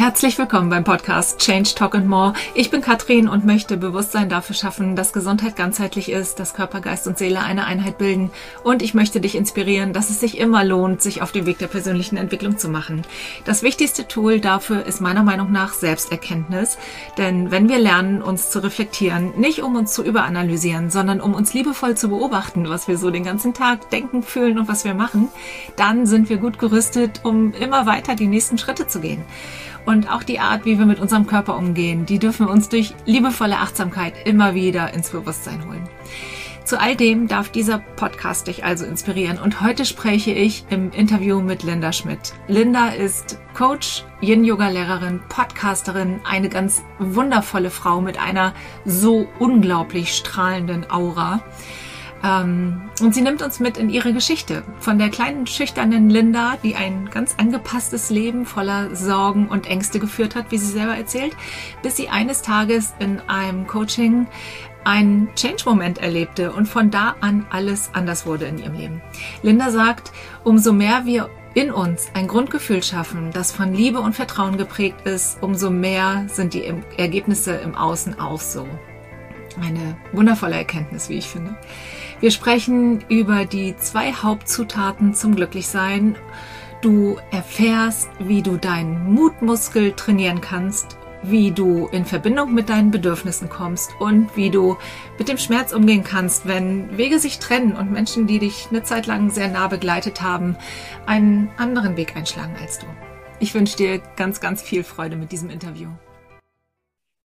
Herzlich willkommen beim Podcast Change Talk and More. Ich bin Katrin und möchte Bewusstsein dafür schaffen, dass Gesundheit ganzheitlich ist, dass Körper, Geist und Seele eine Einheit bilden. Und ich möchte dich inspirieren, dass es sich immer lohnt, sich auf den Weg der persönlichen Entwicklung zu machen. Das wichtigste Tool dafür ist meiner Meinung nach Selbsterkenntnis. Denn wenn wir lernen, uns zu reflektieren, nicht um uns zu überanalysieren, sondern um uns liebevoll zu beobachten, was wir so den ganzen Tag denken, fühlen und was wir machen, dann sind wir gut gerüstet, um immer weiter die nächsten Schritte zu gehen. Und auch die Art, wie wir mit unserem Körper umgehen, die dürfen wir uns durch liebevolle Achtsamkeit immer wieder ins Bewusstsein holen. Zu all dem darf dieser Podcast dich also inspirieren. Und heute spreche ich im Interview mit Linda Schmidt. Linda ist Coach, Yin-Yoga-Lehrerin, Podcasterin, eine ganz wundervolle Frau mit einer so unglaublich strahlenden Aura. Ähm, und sie nimmt uns mit in ihre Geschichte. Von der kleinen, schüchternen Linda, die ein ganz angepasstes Leben voller Sorgen und Ängste geführt hat, wie sie selber erzählt, bis sie eines Tages in einem Coaching einen Change-Moment erlebte und von da an alles anders wurde in ihrem Leben. Linda sagt, umso mehr wir in uns ein Grundgefühl schaffen, das von Liebe und Vertrauen geprägt ist, umso mehr sind die Ergebnisse im Außen auch so. Eine wundervolle Erkenntnis, wie ich finde. Wir sprechen über die zwei Hauptzutaten zum Glücklichsein. Du erfährst, wie du deinen Mutmuskel trainieren kannst, wie du in Verbindung mit deinen Bedürfnissen kommst und wie du mit dem Schmerz umgehen kannst, wenn Wege sich trennen und Menschen, die dich eine Zeit lang sehr nah begleitet haben, einen anderen Weg einschlagen als du. Ich wünsche dir ganz, ganz viel Freude mit diesem Interview.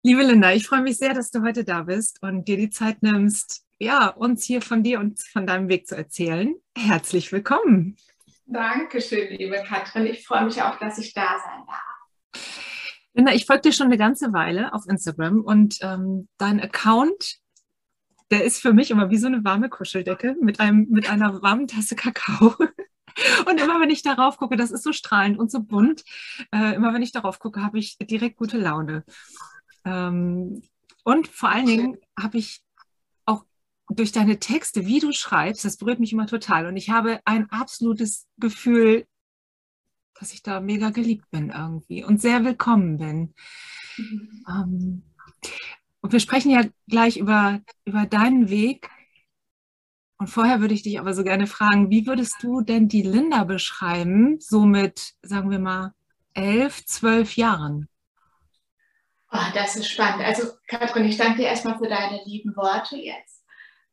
Liebe Linda, ich freue mich sehr, dass du heute da bist und dir die Zeit nimmst, ja, uns hier von dir und von deinem Weg zu erzählen. Herzlich willkommen. Dankeschön, liebe Katrin. Ich freue mich auch, dass ich da sein darf. Linda, ich folge dir schon eine ganze Weile auf Instagram und ähm, dein Account, der ist für mich immer wie so eine warme Kuscheldecke mit, einem, mit einer warmen Tasse Kakao. Und immer wenn ich darauf gucke, das ist so strahlend und so bunt, äh, immer wenn ich darauf gucke, habe ich direkt gute Laune. Ähm, und vor allen Dingen habe ich durch deine Texte, wie du schreibst, das berührt mich immer total. Und ich habe ein absolutes Gefühl, dass ich da mega geliebt bin irgendwie und sehr willkommen bin. Mhm. Ähm, und wir sprechen ja gleich über, über deinen Weg. Und vorher würde ich dich aber so gerne fragen, wie würdest du denn die Linda beschreiben, so mit, sagen wir mal, elf, zwölf Jahren? Oh, das ist spannend. Also, Katrin, ich danke dir erstmal für deine lieben Worte jetzt.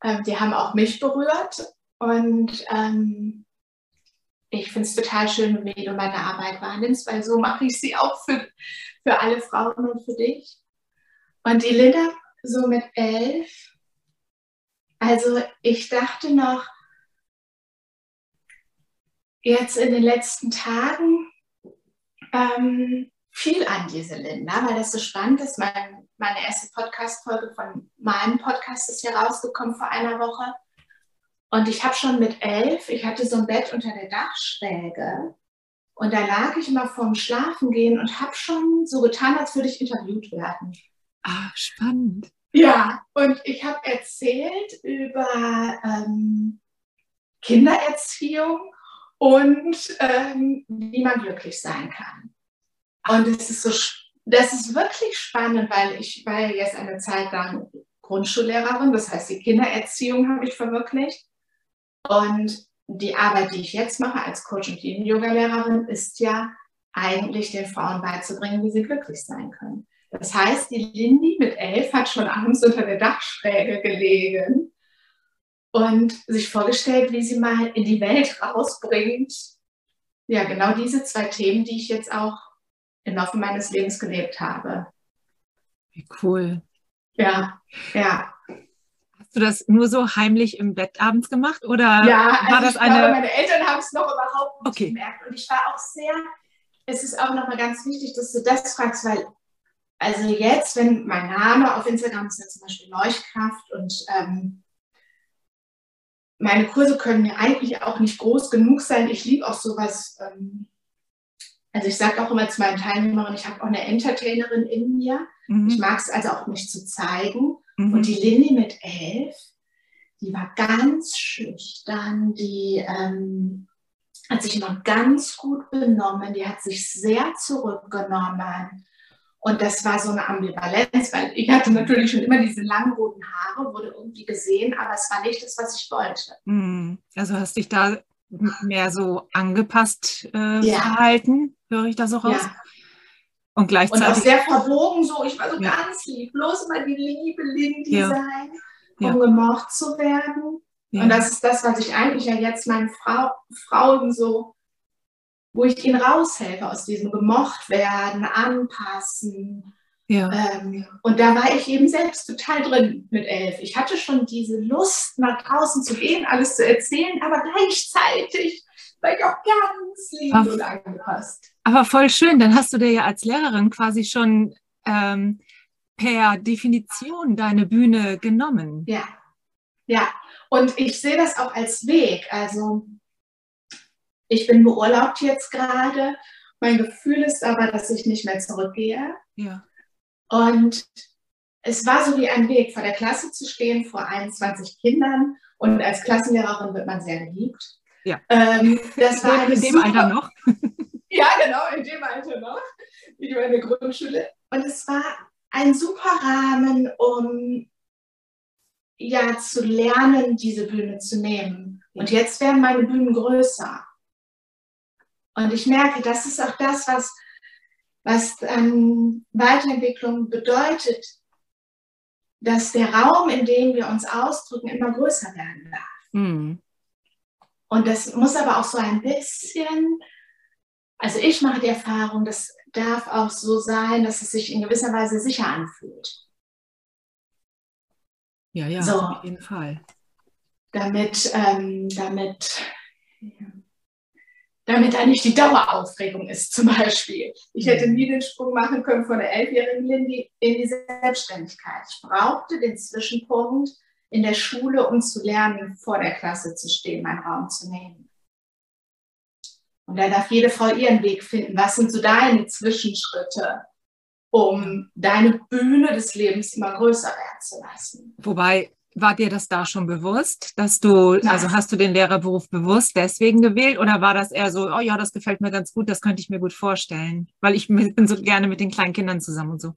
Ähm, die haben auch mich berührt und ähm, ich finde es total schön, wie du meine Arbeit wahrnimmst, weil so mache ich sie auch für, für alle Frauen und für dich. Und die Linda, so mit elf, also ich dachte noch, jetzt in den letzten Tagen, ähm, viel an diese Linda, weil das so spannend ist. Mein, meine erste Podcast-Folge von meinem Podcast ist hier rausgekommen vor einer Woche. Und ich habe schon mit elf, ich hatte so ein Bett unter der Dachschräge. Und da lag ich immer vorm Schlafengehen und habe schon so getan, als würde ich interviewt werden. Ah, spannend. Ja, und ich habe erzählt über ähm, Kindererziehung und ähm, wie man glücklich sein kann. Und es ist so, das ist wirklich spannend, weil ich war ja jetzt eine Zeit lang Grundschullehrerin, das heißt, die Kindererziehung habe ich verwirklicht. Und die Arbeit, die ich jetzt mache als Coach und Yoga-Lehrerin, ist ja eigentlich den Frauen beizubringen, wie sie glücklich sein können. Das heißt, die Lindy mit elf hat schon abends unter der Dachschräge gelegen und sich vorgestellt, wie sie mal in die Welt rausbringt. Ja, genau diese zwei Themen, die ich jetzt auch im Laufe meines Lebens gelebt habe. Wie cool. Ja, ja. Hast du das nur so heimlich im Bett abends gemacht oder ja, also war das ich eine? Glaube, meine Eltern haben es noch überhaupt nicht okay. gemerkt und ich war auch sehr. Es ist auch nochmal ganz wichtig, dass du das fragst, weil also jetzt, wenn mein Name auf Instagram ist ja zum Beispiel Leuchtkraft und ähm, meine Kurse können mir eigentlich auch nicht groß genug sein. Ich liebe auch sowas ähm, also ich sage auch immer zu meinen Teilnehmerinnen, ich habe auch eine Entertainerin in mir. Mhm. Ich mag es also auch mich zu zeigen. Mhm. Und die Lindy mit elf, die war ganz schüchtern, die, ähm, hat sich immer ganz gut benommen, die hat sich sehr zurückgenommen. Und das war so eine Ambivalenz, weil ich hatte natürlich schon immer diese langen roten Haare, wurde irgendwie gesehen, aber es war nicht das, was ich wollte. Hm. Also hast dich da mehr so angepasst äh, ja. verhalten, höre ich das auch raus? Ja. Und gleichzeitig. Und auch sehr verbogen so. Ich war so ja. ganz lieb. Bloß mal die Liebe, Lindy sein, um gemocht zu werden. Und das ist das, was ich eigentlich ja jetzt meinen Frau, Frauen so wo ich ihn raushelfe aus diesem gemocht werden, anpassen. Ja. Ähm, und da war ich eben selbst total drin mit elf. Ich hatte schon diese Lust, nach draußen zu gehen, alles zu erzählen, aber gleichzeitig war ich auch ganz lieb aber, und angepasst. Aber voll schön, dann hast du dir ja als Lehrerin quasi schon ähm, per Definition deine Bühne genommen. Ja, ja. Und ich sehe das auch als Weg. Also ich bin beurlaubt jetzt gerade. Mein Gefühl ist aber, dass ich nicht mehr zurückgehe. Ja. Und es war so wie ein Weg, vor der Klasse zu stehen, vor 21 Kindern. Und als Klassenlehrerin wird man sehr geliebt. Ja. Ähm, das war in dem super, Alter noch. ja, genau, in dem Alter noch. Wie in der Grundschule. Und es war ein super Rahmen, um ja zu lernen, diese Bühne zu nehmen. Und jetzt werden meine Bühnen größer. Und ich merke, das ist auch das, was, was ähm, Weiterentwicklung bedeutet, dass der Raum, in dem wir uns ausdrücken, immer größer werden darf. Mhm. Und das muss aber auch so ein bisschen, also ich mache die Erfahrung, das darf auch so sein, dass es sich in gewisser Weise sicher anfühlt. Ja, ja, so, auf jeden Fall. Damit, ähm, damit damit da nicht die Daueraufregung ist, zum Beispiel. Ich hätte nie den Sprung machen können von der elfjährigen Lindy in die Selbstständigkeit. Ich brauchte den Zwischenpunkt in der Schule, um zu lernen, vor der Klasse zu stehen, meinen Raum zu nehmen. Und da darf jede Frau ihren Weg finden. Was sind so deine Zwischenschritte, um deine Bühne des Lebens immer größer werden zu lassen? Wobei war dir das da schon bewusst, dass du, ja. also hast du den Lehrerberuf bewusst deswegen gewählt oder war das eher so, oh ja, das gefällt mir ganz gut, das könnte ich mir gut vorstellen, weil ich bin so gerne mit den kleinen Kindern zusammen und so?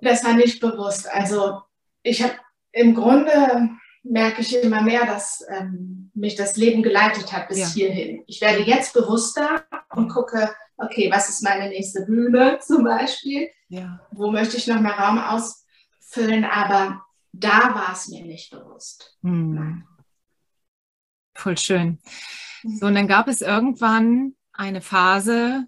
Das war nicht bewusst. Also ich habe im Grunde merke ich immer mehr, dass ähm, mich das Leben geleitet hat bis ja. hierhin. Ich werde jetzt bewusster und gucke, okay, was ist meine nächste Bühne zum Beispiel? Ja. Wo möchte ich noch mehr Raum ausfüllen? Aber da war es mir nicht bewusst. Hm. Voll schön. So, und dann gab es irgendwann eine Phase,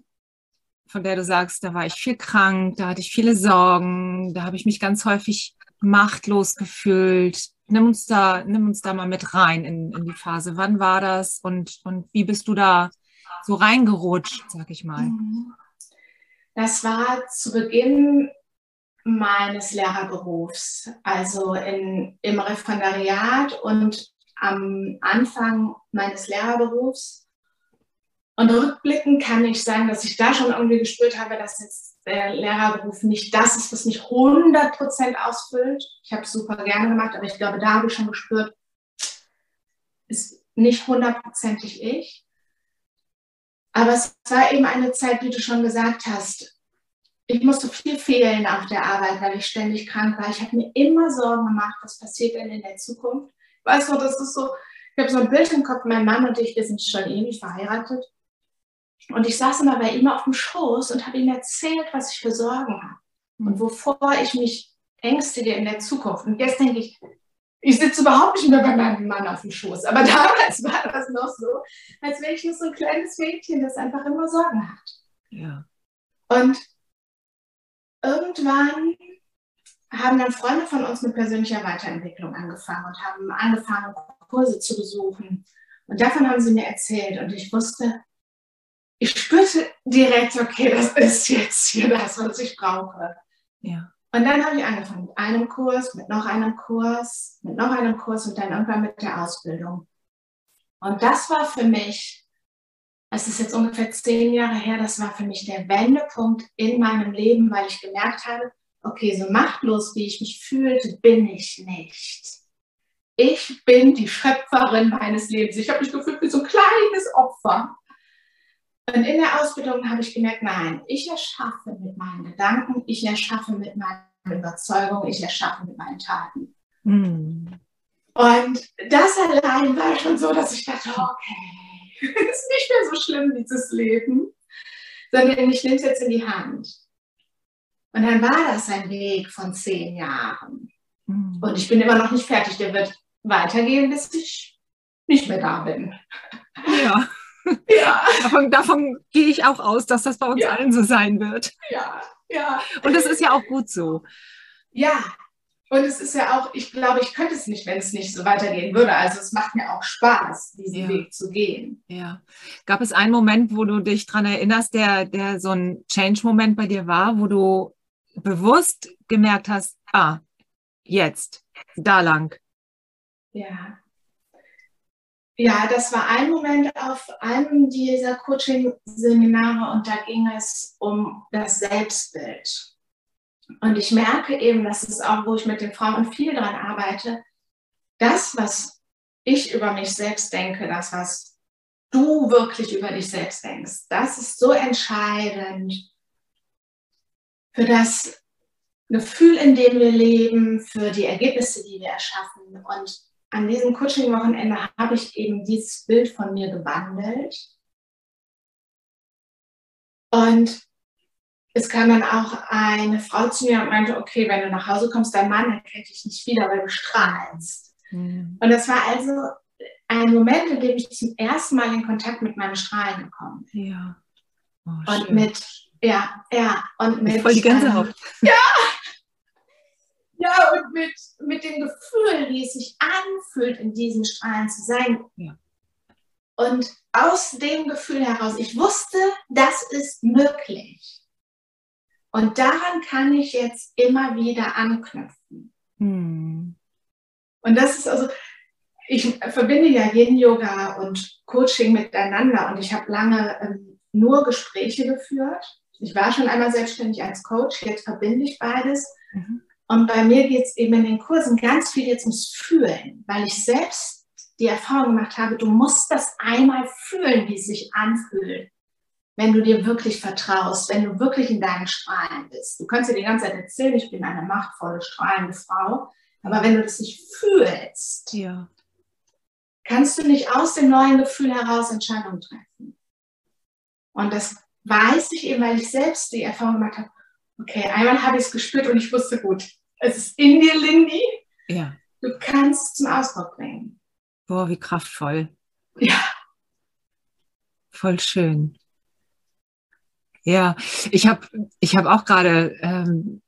von der du sagst, da war ich viel krank, da hatte ich viele Sorgen, da habe ich mich ganz häufig machtlos gefühlt. Nimm uns da, nimm uns da mal mit rein in, in die Phase. Wann war das und, und wie bist du da so reingerutscht, sag ich mal? Mhm. Das war zu Beginn meines Lehrerberufs, also in, im Referendariat und am Anfang meines Lehrerberufs. Und rückblickend kann ich sagen, dass ich da schon irgendwie gespürt habe, dass jetzt der Lehrerberuf nicht das ist, was mich 100% ausfüllt. Ich habe es super gerne gemacht, aber ich glaube, da habe ich schon gespürt, ist nicht hundertprozentig ich. Aber es war eben eine Zeit, wie du schon gesagt hast, ich musste viel fehlen auf der Arbeit, weil ich ständig krank war. Ich habe mir immer Sorgen gemacht, was passiert denn in der Zukunft. Weißt du, das ist so, ich habe so ein Bild im Kopf, mein Mann und ich, wir sind schon ewig verheiratet. Und ich saß immer bei ihm auf dem Schoß und habe ihm erzählt, was ich für Sorgen habe und wovor ich mich ängstige in der Zukunft. Und jetzt denke ich, ich sitze überhaupt nicht mehr bei meinem Mann auf dem Schoß. Aber damals war das noch so, als wäre ich nur so ein kleines Mädchen, das einfach immer Sorgen hat. Ja. Und irgendwann haben dann Freunde von uns mit persönlicher Weiterentwicklung angefangen und haben angefangen, Kurse zu besuchen. Und davon haben sie mir erzählt. Und ich wusste, ich spürte direkt, okay, das ist jetzt hier das, was ich brauche. Ja. Und dann habe ich angefangen mit einem Kurs, mit noch einem Kurs, mit noch einem Kurs und dann irgendwann mit der Ausbildung. Und das war für mich es ist jetzt ungefähr zehn Jahre her, das war für mich der Wendepunkt in meinem Leben, weil ich gemerkt habe, okay, so machtlos, wie ich mich fühlte, bin ich nicht. ich bin die Schöpferin meines Lebens. Ich habe mich gefühlt wie so ein kleines Opfer. Und in der Ausbildung habe ich gemerkt, nein, ich erschaffe mit meinen Gedanken, ich erschaffe mit meinen Überzeugungen, ich erschaffe mit meinen Taten. Mhm. Und das allein war schon so, dass ich dachte, okay, ist nicht mehr so schlimm, dieses Leben, sondern ich nehme es jetzt in die Hand. Und dann war das ein Weg von zehn Jahren. Mhm. Und ich bin immer noch nicht fertig. Der wird weitergehen, bis ich nicht mehr da bin. Ja. ja. Davon, davon gehe ich auch aus, dass das bei uns ja. allen so sein wird. Ja, ja. Und das ist ja auch gut so. Ja, und es ist ja auch, ich glaube, ich könnte es nicht, wenn es nicht so weitergehen würde. Also es macht mir auch Spaß, diesen ja. Weg zu gehen. Ja. Gab es einen Moment, wo du dich daran erinnerst, der, der so ein Change-Moment bei dir war, wo du bewusst gemerkt hast, ah, jetzt, da lang? Ja. Ja, das war ein Moment auf einem dieser Coaching-Seminare und da ging es um das Selbstbild. Und ich merke eben, das ist auch, wo ich mit den Frauen viel dran arbeite, das, was ich über mich selbst denke, das, was du wirklich über dich selbst denkst, das ist so entscheidend für das Gefühl, in dem wir leben, für die Ergebnisse, die wir erschaffen. Und an diesem Coaching-Wochenende habe ich eben dieses Bild von mir gewandelt. Und es kam dann auch eine Frau zu mir und meinte, okay, wenn du nach Hause kommst, dein Mann erkennt dich nicht wieder, weil du strahlst. Mhm. Und das war also ein Moment, in dem ich zum ersten Mal in Kontakt mit meinem Strahlen gekommen bin. Ja. Oh, und mit, ja, ja, und mit. Voll die Gänsehaut. Ähm, ja! Ja, und mit, mit dem Gefühl, wie es sich anfühlt, in diesen Strahlen zu sein. Ja. Und aus dem Gefühl heraus, ich wusste, das ist möglich. Und daran kann ich jetzt immer wieder anknüpfen. Hm. Und das ist also, ich verbinde ja Yin-Yoga und Coaching miteinander und ich habe lange ähm, nur Gespräche geführt. Ich war schon einmal selbstständig als Coach, jetzt verbinde ich beides. Mhm. Und bei mir geht es eben in den Kursen ganz viel jetzt ums Fühlen, weil ich selbst die Erfahrung gemacht habe, du musst das einmal fühlen, wie es sich anfühlt wenn du dir wirklich vertraust, wenn du wirklich in deinen Strahlen bist. Du kannst dir die ganze Zeit erzählen, ich bin eine machtvolle, strahlende Frau, aber wenn du das nicht fühlst, ja. kannst du nicht aus dem neuen Gefühl heraus Entscheidungen treffen. Und das weiß ich eben, weil ich selbst die Erfahrung gemacht habe, okay, einmal habe ich es gespürt und ich wusste, gut, es ist in dir, Lindy. Ja. Du kannst es zum Ausdruck bringen. Boah, wie kraftvoll. Ja. Voll schön. Ja, ich habe ich hab auch gerade ähm,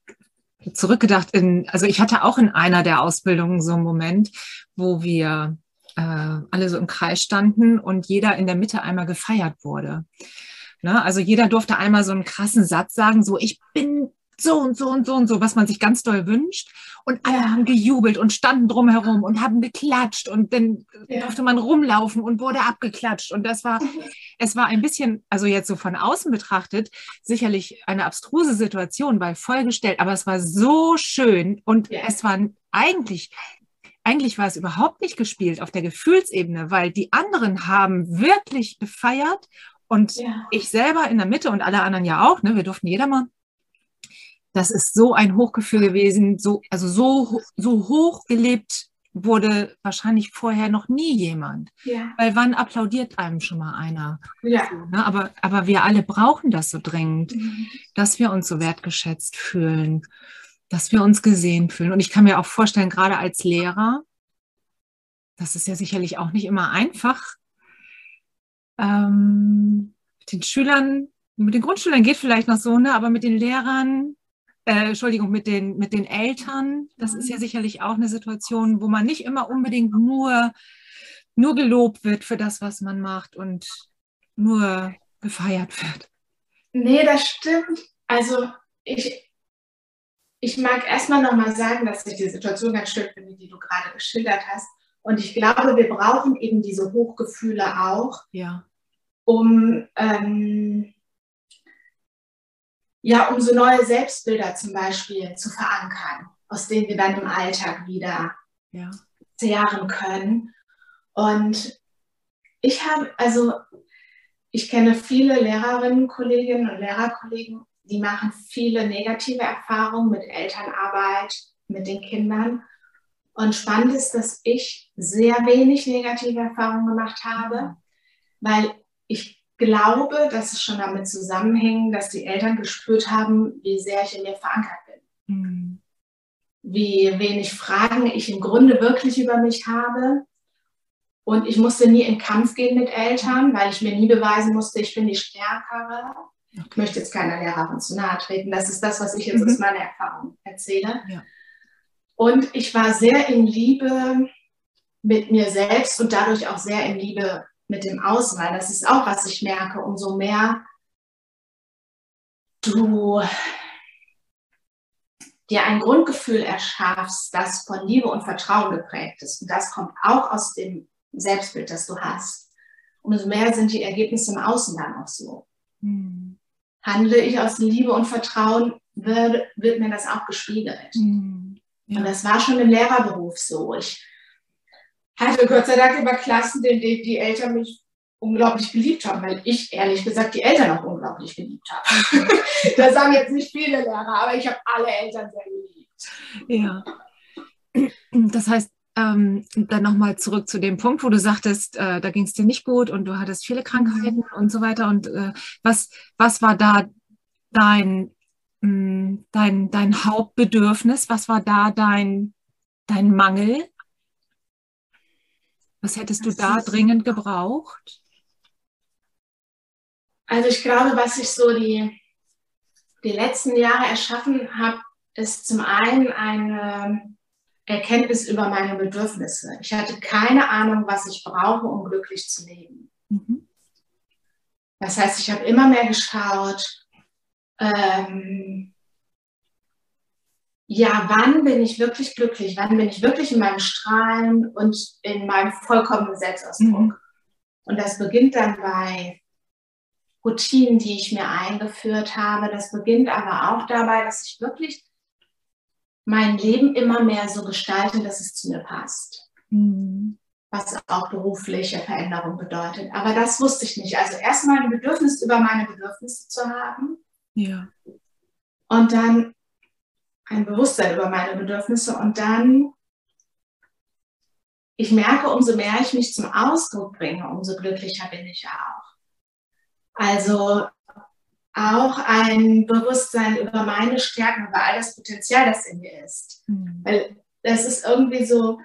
zurückgedacht in, also ich hatte auch in einer der Ausbildungen so einen Moment, wo wir äh, alle so im Kreis standen und jeder in der Mitte einmal gefeiert wurde. Ne? Also jeder durfte einmal so einen krassen Satz sagen, so ich bin so und so und so und so, was man sich ganz doll wünscht. Und alle ja. haben gejubelt und standen drumherum und haben geklatscht und dann ja. durfte man rumlaufen und wurde abgeklatscht. Und das war, es war ein bisschen, also jetzt so von außen betrachtet, sicherlich eine abstruse Situation, weil vollgestellt, aber es war so schön und ja. es war eigentlich eigentlich war es überhaupt nicht gespielt auf der Gefühlsebene, weil die anderen haben wirklich gefeiert und ja. ich selber in der Mitte und alle anderen ja auch, ne, wir durften jeder mal das ist so ein Hochgefühl gewesen, so, also so, so hoch gelebt wurde wahrscheinlich vorher noch nie jemand. Ja. Weil wann applaudiert einem schon mal einer? Ja. Ne? Aber, aber wir alle brauchen das so dringend, mhm. dass wir uns so wertgeschätzt fühlen, dass wir uns gesehen fühlen. Und ich kann mir auch vorstellen, gerade als Lehrer, das ist ja sicherlich auch nicht immer einfach, ähm, mit den Schülern, mit den Grundschülern geht vielleicht noch so, ne? aber mit den Lehrern, äh, Entschuldigung, mit den, mit den Eltern. Das ist ja mhm. sicherlich auch eine Situation, wo man nicht immer unbedingt nur, nur gelobt wird für das, was man macht und nur gefeiert wird. Nee, das stimmt. Also ich, ich mag erstmal nochmal sagen, dass ich die Situation ganz schön finde, die du gerade geschildert hast. Und ich glaube, wir brauchen eben diese Hochgefühle auch, ja. um ähm, ja, um so neue Selbstbilder zum Beispiel zu verankern, aus denen wir dann im Alltag wieder ja. zehren können. Und ich habe, also ich kenne viele Lehrerinnen, Kolleginnen und Lehrerkollegen, die machen viele negative Erfahrungen mit Elternarbeit, mit den Kindern. Und spannend ist, dass ich sehr wenig negative Erfahrungen gemacht habe, weil ich glaube, dass es schon damit zusammenhängt, dass die Eltern gespürt haben, wie sehr ich in mir verankert bin. Mhm. Wie wenig Fragen ich im Grunde wirklich über mich habe. Und ich musste nie in Kampf gehen mit Eltern, weil ich mir nie beweisen musste, ich bin die Stärkere. Okay. Ich möchte jetzt keiner Lehrerin zu nahe treten. Das ist das, was ich jetzt mhm. aus meiner Erfahrung erzähle. Ja. Und ich war sehr in Liebe mit mir selbst und dadurch auch sehr in Liebe mit dem Außen, weil das ist auch, was ich merke, umso mehr du dir ein Grundgefühl erschaffst, das von Liebe und Vertrauen geprägt ist. Und das kommt auch aus dem Selbstbild, das du hast. Umso mehr sind die Ergebnisse im Außen dann auch so. Mhm. Handle ich aus Liebe und Vertrauen, wird, wird mir das auch gespiegelt. Mhm. Ja. Und das war schon im Lehrerberuf so. Ich hatte Gott sei Dank immer Klassen, in denen die Eltern mich unglaublich geliebt haben, weil ich ehrlich gesagt die Eltern auch unglaublich geliebt habe. das sagen jetzt nicht viele Lehrer, aber ich habe alle Eltern sehr geliebt. Ja. Das heißt, ähm, dann nochmal zurück zu dem Punkt, wo du sagtest, äh, da ging es dir nicht gut und du hattest viele Krankheiten mhm. und so weiter. Und äh, was, was war da dein, mh, mm, dein, dein Hauptbedürfnis? Was war da dein, dein Mangel? Was hättest du da dringend gebraucht? Also ich glaube, was ich so die, die letzten Jahre erschaffen habe, ist zum einen eine Erkenntnis über meine Bedürfnisse. Ich hatte keine Ahnung, was ich brauche, um glücklich zu leben. Mhm. Das heißt, ich habe immer mehr geschaut, ähm, ja, wann bin ich wirklich glücklich? Wann bin ich wirklich in meinem Strahlen und in meinem vollkommenen Selbstausdruck? Mhm. Und das beginnt dann bei Routinen, die ich mir eingeführt habe. Das beginnt aber auch dabei, dass ich wirklich mein Leben immer mehr so gestalte, dass es zu mir passt. Mhm. Was auch berufliche Veränderung bedeutet. Aber das wusste ich nicht. Also erstmal ein Bedürfnis über meine Bedürfnisse zu haben. Ja. Und dann ein Bewusstsein über meine Bedürfnisse. Und dann, ich merke, umso mehr ich mich zum Ausdruck bringe, umso glücklicher bin ich ja auch. Also auch ein Bewusstsein über meine Stärken, über all das Potenzial, das in mir ist. Mhm. Weil das ist irgendwie so,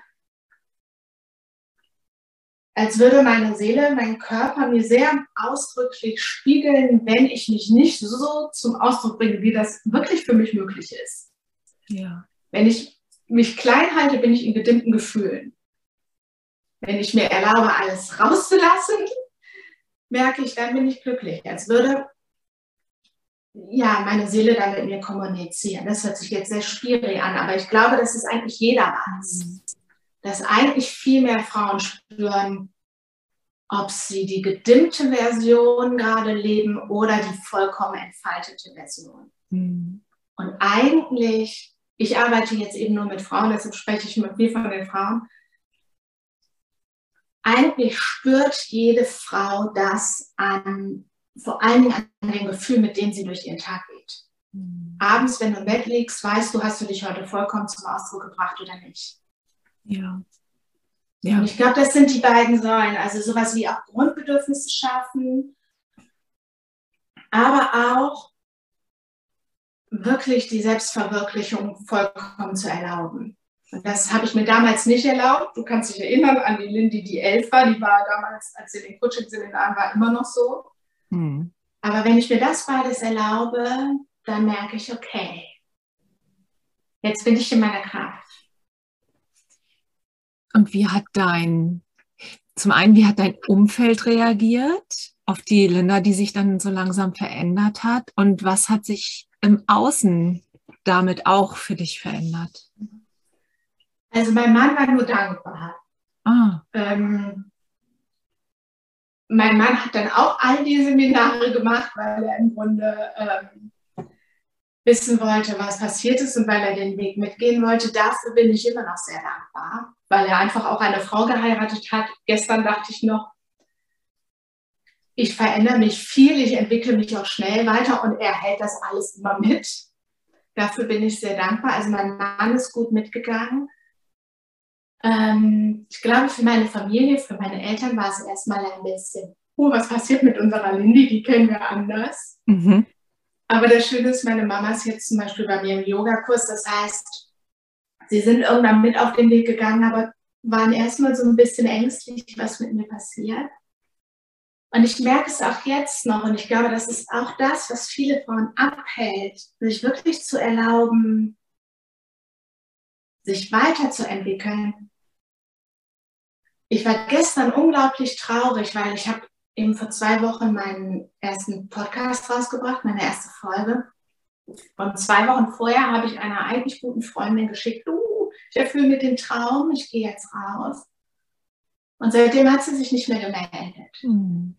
als würde meine Seele, mein Körper mir sehr ausdrücklich spiegeln, wenn ich mich nicht so zum Ausdruck bringe, wie das wirklich für mich möglich ist. Ja. Wenn ich mich klein halte, bin ich in gedimmten Gefühlen. Wenn ich mir erlaube, alles rauszulassen, merke ich, dann bin ich glücklich. Als würde ja, meine Seele dann mit mir kommunizieren. Das hört sich jetzt sehr schwierig an, aber ich glaube, das ist eigentlich jedermanns. Dass eigentlich viel mehr Frauen spüren, ob sie die gedimmte Version gerade leben oder die vollkommen entfaltete Version. Mhm. Und eigentlich, ich arbeite jetzt eben nur mit Frauen, deshalb spreche ich mit viel von den Frauen. Eigentlich spürt jede Frau das an vor allen Dingen an dem Gefühl, mit dem sie durch ihren Tag geht. Mhm. Abends, wenn du im Bett liegst, weißt du, hast du dich heute vollkommen zum Ausdruck gebracht oder nicht. Ja. ja. Und ich glaube, das sind die beiden Säulen. Also sowas wie auch Grundbedürfnisse schaffen, aber auch wirklich die Selbstverwirklichung vollkommen zu erlauben. Und das habe ich mir damals nicht erlaubt. Du kannst dich erinnern an die Lindy, die elf war. Die war damals, als sie den Coaching-Seminar war, immer noch so. Mhm. Aber wenn ich mir das beides erlaube, dann merke ich, okay, jetzt bin ich in meiner Kraft. Und wie hat dein, zum einen, wie hat dein Umfeld reagiert auf die Linda, die sich dann so langsam verändert hat? Und was hat sich im Außen damit auch für dich verändert? Also mein Mann war nur dankbar. Ah. Ähm, mein Mann hat dann auch all die Seminare gemacht, weil er im Grunde ähm, wissen wollte, was passiert ist und weil er den Weg mitgehen wollte. Dafür bin ich immer noch sehr dankbar. weil er einfach auch eine Frau geheiratet hat. Gestern dachte ich noch, ich verändere mich viel, ich entwickle mich auch schnell weiter und er hält das alles immer mit. Dafür bin ich sehr dankbar. Also mein Mann ist gut mitgegangen. Ähm, ich glaube, für meine Familie, für meine Eltern war es erstmal ein bisschen, oh, was passiert mit unserer Lindy? Die kennen wir anders. Mhm. Aber das Schöne ist, meine Mama ist jetzt zum Beispiel bei mir im Yogakurs. Das heißt, sie sind irgendwann mit auf den Weg gegangen, aber waren erstmal so ein bisschen ängstlich, was mit mir passiert. Und ich merke es auch jetzt noch und ich glaube, das ist auch das, was viele Frauen abhält, sich wirklich zu erlauben, sich weiterzuentwickeln. Ich war gestern unglaublich traurig, weil ich habe eben vor zwei Wochen meinen ersten Podcast rausgebracht, meine erste Folge. Und zwei Wochen vorher habe ich einer eigentlich guten Freundin geschickt, uh, ich erfülle mir den Traum, ich gehe jetzt raus. Und seitdem hat sie sich nicht mehr gemeldet. Mhm.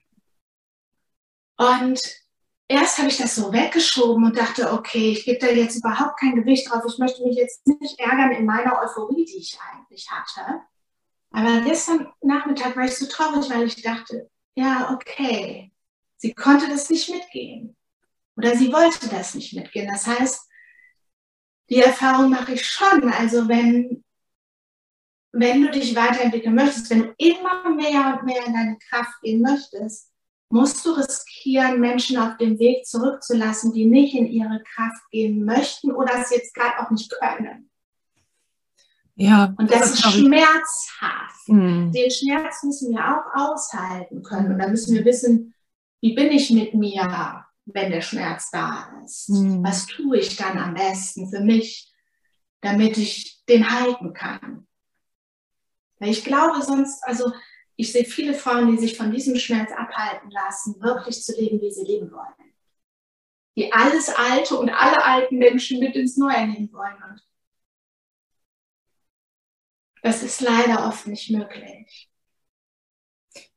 Und erst habe ich das so weggeschoben und dachte, okay, ich gebe da jetzt überhaupt kein Gewicht drauf. Ich möchte mich jetzt nicht ärgern in meiner Euphorie, die ich eigentlich hatte. Aber gestern Nachmittag war ich so traurig, weil ich dachte, ja, okay, sie konnte das nicht mitgehen. Oder sie wollte das nicht mitgehen. Das heißt, die Erfahrung mache ich schon. Also wenn, wenn du dich weiterentwickeln möchtest, wenn du immer mehr und mehr in deine Kraft gehen möchtest, musst du riskieren, Menschen auf dem Weg zurückzulassen, die nicht in ihre Kraft gehen möchten oder es jetzt gerade auch nicht können. Ja, und das, das ist schmerzhaft. Mhm. Den Schmerz müssen wir auch aushalten können. Und dann müssen wir wissen, wie bin ich mit mir, wenn der Schmerz da ist? Mhm. Was tue ich dann am besten für mich, damit ich den halten kann? Weil ich glaube sonst, also ich sehe viele Frauen, die sich von diesem Schmerz abhalten lassen, wirklich zu leben, wie sie leben wollen. Die alles Alte und alle alten Menschen mit ins Neue nehmen wollen. Und das ist leider oft nicht möglich.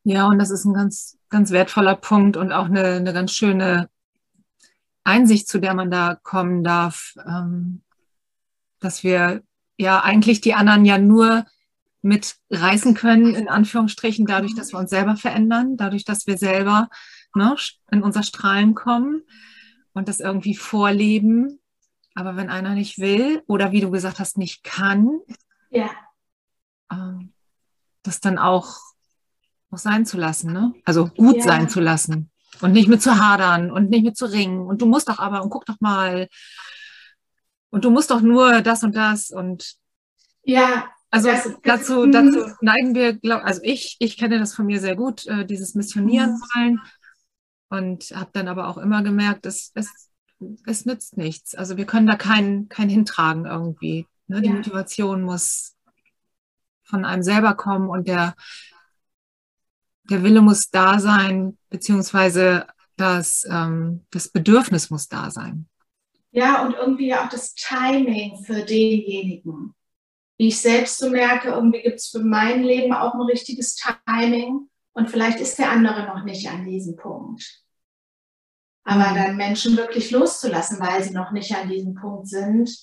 Ja, und das ist ein ganz, ganz wertvoller Punkt und auch eine, eine ganz schöne Einsicht, zu der man da kommen darf, ähm, dass wir ja eigentlich die anderen ja nur mitreißen können, in Anführungsstrichen, dadurch, dass wir uns selber verändern, dadurch, dass wir selber ne, in unser Strahlen kommen und das irgendwie vorleben. Aber wenn einer nicht will oder wie du gesagt hast, nicht kann, ja. ähm, das dann auch, auch sein zu lassen, ne? also gut ja. sein zu lassen und nicht mit zu hadern und nicht mit zu ringen und du musst doch aber und guck doch mal und du musst doch nur das und das und ja, also das, dazu, das, dazu mhm. neigen wir, glaub, also ich, ich kenne das von mir sehr gut, äh, dieses Missionieren mhm. wollen und habe dann aber auch immer gemerkt, es, es, es nützt nichts. Also wir können da keinen kein hintragen irgendwie. Ne? Die ja. Motivation muss von einem selber kommen und der, der Wille muss da sein, beziehungsweise das, ähm, das Bedürfnis muss da sein. Ja, und irgendwie auch das Timing für denjenigen wie ich selbst so merke, irgendwie gibt es für mein Leben auch ein richtiges Timing und vielleicht ist der andere noch nicht an diesem Punkt. Aber mhm. dann Menschen wirklich loszulassen, weil sie noch nicht an diesem Punkt sind,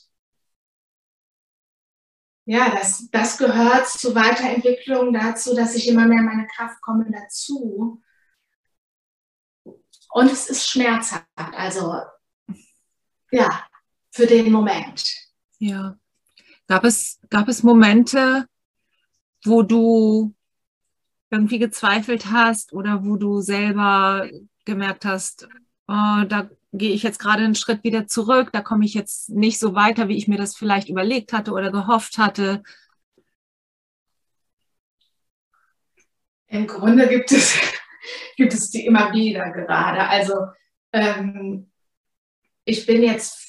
ja, das, das gehört zur Weiterentwicklung dazu, dass ich immer mehr in meine Kraft komme dazu. Und es ist schmerzhaft, also ja, für den Moment. Ja. Gab es, gab es Momente, wo du irgendwie gezweifelt hast oder wo du selber gemerkt hast, oh, da gehe ich jetzt gerade einen Schritt wieder zurück, da komme ich jetzt nicht so weiter, wie ich mir das vielleicht überlegt hatte oder gehofft hatte? Im Grunde gibt es, gibt es die immer wieder gerade. Also ähm, ich bin jetzt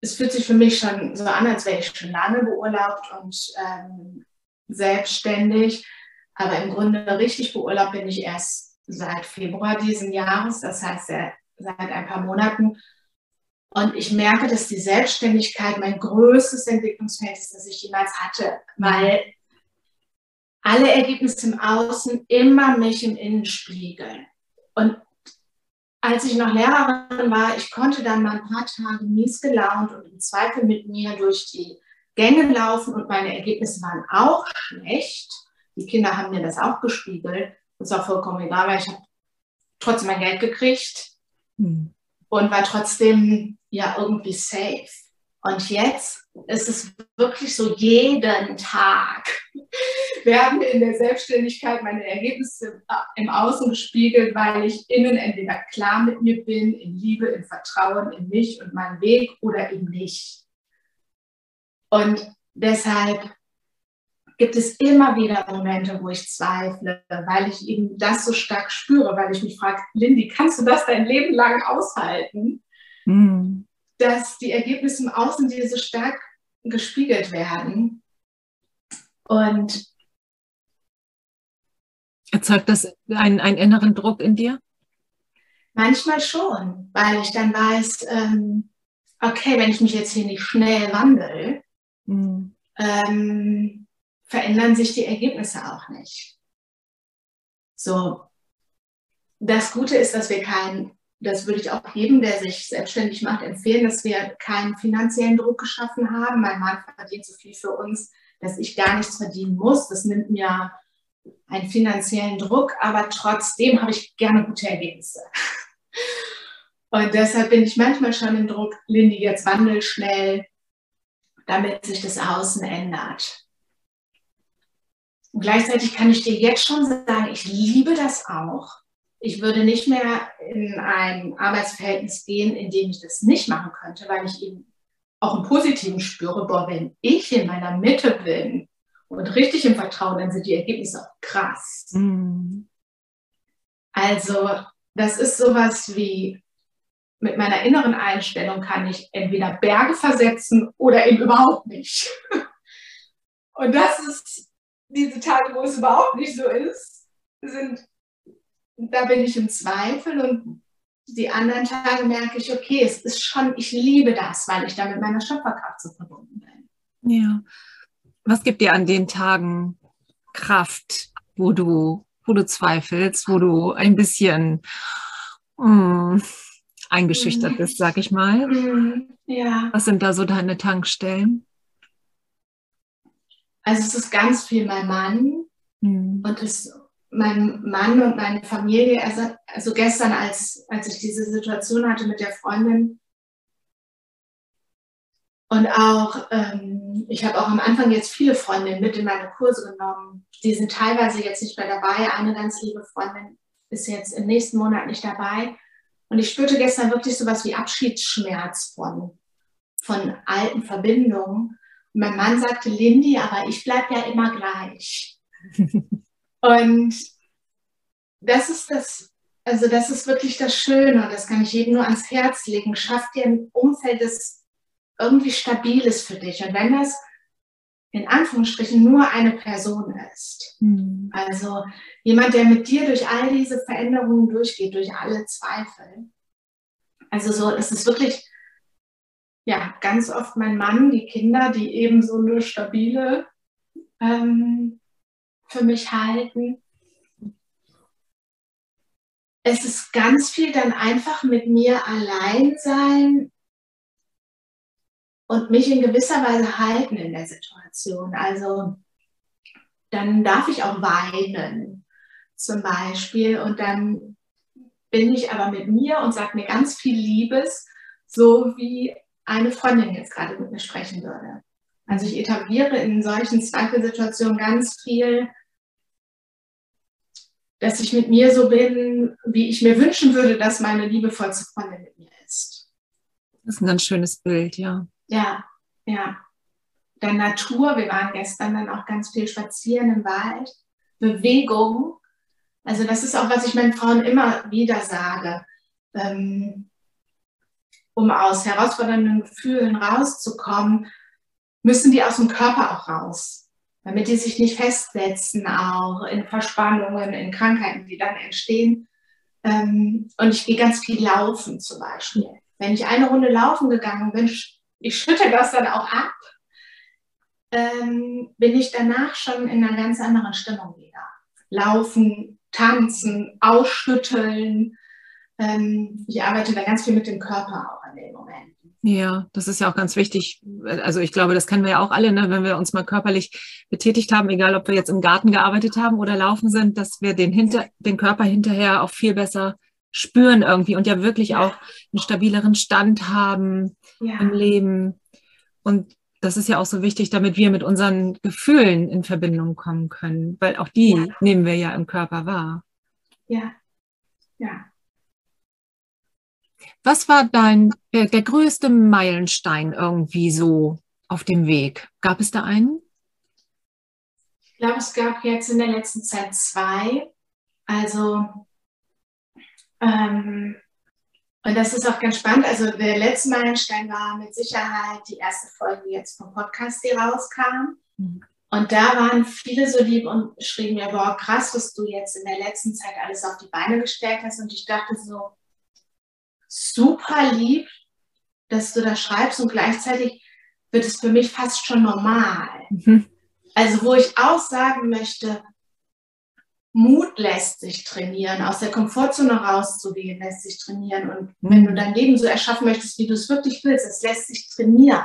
es fühlt sich für mich schon so an, als wäre ich schon lange beurlaubt und ähm, selbstständig. Aber im Grunde richtig beurlaubt bin ich erst seit Februar diesen Jahres, das heißt seit ein paar Monaten. Und ich merke, dass die Selbstständigkeit mein größtes Entwicklungsfeld ist, das ich jemals hatte, weil alle Ergebnisse im Außen immer mich im Innen spiegeln. Und als ich noch Lehrerin war, ich konnte dann mal ein paar Tage mies gelaunt und im Zweifel mit mir durch die Gänge laufen und meine Ergebnisse waren auch schlecht. Die Kinder haben mir das auch gespiegelt. Das war vollkommen egal, weil ich habe trotzdem mein Geld gekriegt mhm. und war trotzdem ja irgendwie safe. Und jetzt ist es wirklich so jeden Tag werden in der Selbstständigkeit meine Ergebnisse im Außen gespiegelt, weil ich innen entweder klar mit mir bin, in Liebe, in Vertrauen in mich und meinen Weg oder eben nicht. Und deshalb gibt es immer wieder Momente, wo ich zweifle, weil ich eben das so stark spüre, weil ich mich frage, Lindy, kannst du das dein Leben lang aushalten? Mhm dass die Ergebnisse im Außen dir so stark gespiegelt werden. Und erzeugt das einen, einen inneren Druck in dir? Manchmal schon, weil ich dann weiß, ähm, okay, wenn ich mich jetzt hier nicht schnell wandle, mhm. ähm, verändern sich die Ergebnisse auch nicht. So, das Gute ist, dass wir kein das würde ich auch jedem, der sich selbstständig macht, empfehlen, dass wir keinen finanziellen Druck geschaffen haben. Mein Mann verdient so viel für uns, dass ich gar nichts verdienen muss. Das nimmt mir einen finanziellen Druck, aber trotzdem habe ich gerne gute Ergebnisse. Und deshalb bin ich manchmal schon im Druck, Lindy, jetzt wandel schnell, damit sich das Außen ändert. Und gleichzeitig kann ich dir jetzt schon sagen, ich liebe das auch ich würde nicht mehr in ein Arbeitsverhältnis gehen, in dem ich das nicht machen könnte, weil ich eben auch im Positiven spüre, boah, wenn ich in meiner Mitte bin und richtig im Vertrauen, dann sind die Ergebnisse auch krass. Mhm. Also das ist sowas wie, mit meiner inneren Einstellung kann ich entweder Berge versetzen oder eben überhaupt nicht. Und das ist diese Tage, wo es überhaupt nicht so ist, sind da bin ich im Zweifel und die anderen Tage merke ich, okay, es ist schon, ich liebe das, weil ich da mit meiner Schöpferkraft so verbunden bin. Ja. Was gibt dir an den Tagen Kraft, wo du, wo du zweifelst, wo du ein bisschen mh, hm, eingeschüchtert bist, sag ich mal? Mhm. Ja. Was sind da so deine Tankstellen? Also es ist ganz viel mein Mann mhm. und es mein Mann und meine Familie, also, also gestern, als, als ich diese Situation hatte mit der Freundin, und auch, ähm, ich habe auch am Anfang jetzt viele Freundinnen mit in meine Kurse genommen. Die sind teilweise jetzt nicht mehr dabei. Eine ganz liebe Freundin ist jetzt im nächsten Monat nicht dabei. Und ich spürte gestern wirklich so was wie Abschiedsschmerz von, von alten Verbindungen. Und mein Mann sagte, Lindy, aber ich bleibe ja immer gleich. Und das ist das, also das ist wirklich das Schöne und das kann ich jedem nur ans Herz legen. Schaff dir ein Umfeld, das irgendwie stabil ist für dich. Und wenn das in Anführungsstrichen nur eine Person ist, mhm. also jemand, der mit dir durch all diese Veränderungen durchgeht, durch alle Zweifel. Also so, es ist wirklich, ja, ganz oft mein Mann, die Kinder, die eben so eine stabile ähm, für mich halten. Es ist ganz viel dann einfach mit mir allein sein und mich in gewisser Weise halten in der Situation. Also dann darf ich auch weinen zum Beispiel und dann bin ich aber mit mir und sage mir ganz viel Liebes, so wie eine Freundin jetzt gerade mit mir sprechen würde. Also ich etabliere in solchen Zweifelsituationen ganz viel dass ich mit mir so bin, wie ich mir wünschen würde, dass meine liebevollste Freundin mit mir ist. Das ist ein ganz schönes Bild, ja. Ja, ja. Der Natur, wir waren gestern dann auch ganz viel spazieren im Wald, Bewegung. Also das ist auch, was ich meinen Frauen immer wieder sage. Ähm, um aus herausfordernden Gefühlen rauszukommen, müssen die aus dem Körper auch raus damit die sich nicht festsetzen, auch in Verspannungen, in Krankheiten, die dann entstehen. Ähm, und ich gehe ganz viel laufen zum Beispiel. Wenn ich eine Runde laufen gegangen bin, ich schütte das dann auch ab, ähm, bin ich danach schon in einer ganz anderen Stimmung wieder. Laufen, tanzen, ausschütteln, ähm, ich arbeite da ganz viel mit dem Körper auch in dem Moment. Ja, das ist ja auch ganz wichtig. Also ich glaube, das kennen wir ja auch alle, ne? wenn wir uns mal körperlich betätigt haben, egal ob wir jetzt im Garten gearbeitet haben oder laufen sind, dass wir den, hinter, den Körper hinterher auch viel besser spüren irgendwie und ja wirklich ja. auch einen stabileren Stand haben ja. im Leben. Und das ist ja auch so wichtig, damit wir mit unseren Gefühlen in Verbindung kommen können, weil auch die ja. nehmen wir ja im Körper wahr. Ja, ja. Was war dein, der, der größte Meilenstein irgendwie so auf dem Weg? Gab es da einen? Ich glaube, es gab jetzt in der letzten Zeit zwei. Also, ähm, und das ist auch ganz spannend. Also, der letzte Meilenstein war mit Sicherheit die erste Folge jetzt vom Podcast, die rauskam. Mhm. Und da waren viele so lieb und schrieben mir, boah, krass, was du jetzt in der letzten Zeit alles auf die Beine gestellt hast. Und ich dachte so, super lieb, dass du das schreibst und gleichzeitig wird es für mich fast schon normal. Mhm. Also wo ich auch sagen möchte, Mut lässt sich trainieren, aus der Komfortzone rauszugehen lässt sich trainieren. Und mhm. wenn du dein Leben so erschaffen möchtest, wie du es wirklich willst, das lässt sich trainieren.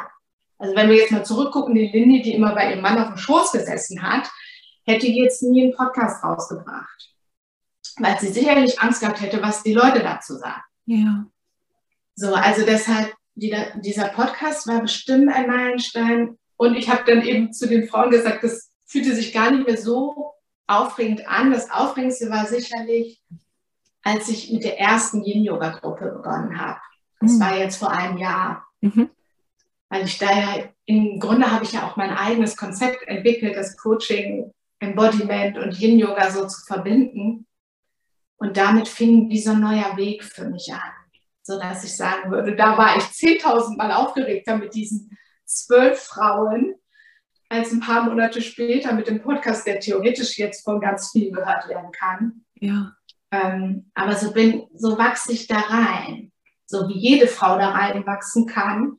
Also wenn wir jetzt mal zurückgucken, die Lindy, die immer bei ihrem Mann auf dem Schoß gesessen hat, hätte jetzt nie einen Podcast rausgebracht. Weil sie sicherlich Angst gehabt hätte, was die Leute dazu sagen. Ja. So, also deshalb, dieser Podcast war bestimmt ein Meilenstein. Und ich habe dann eben zu den Frauen gesagt, das fühlte sich gar nicht mehr so aufregend an. Das Aufregendste war sicherlich, als ich mit der ersten Yin-Yoga-Gruppe begonnen habe. Das mhm. war jetzt vor einem Jahr. Mhm. Weil ich da ja, im Grunde habe ich ja auch mein eigenes Konzept entwickelt, das Coaching, Embodiment und Yin-Yoga so zu verbinden. Und damit fing dieser neuer Weg für mich an sodass ich sagen würde, da war ich 10.000 Mal aufgeregter mit diesen zwölf Frauen, als ein paar Monate später mit dem Podcast, der theoretisch jetzt von ganz vielen gehört werden kann. Ja. Ähm, aber so bin, so wachse ich da rein, so wie jede Frau da reinwachsen kann,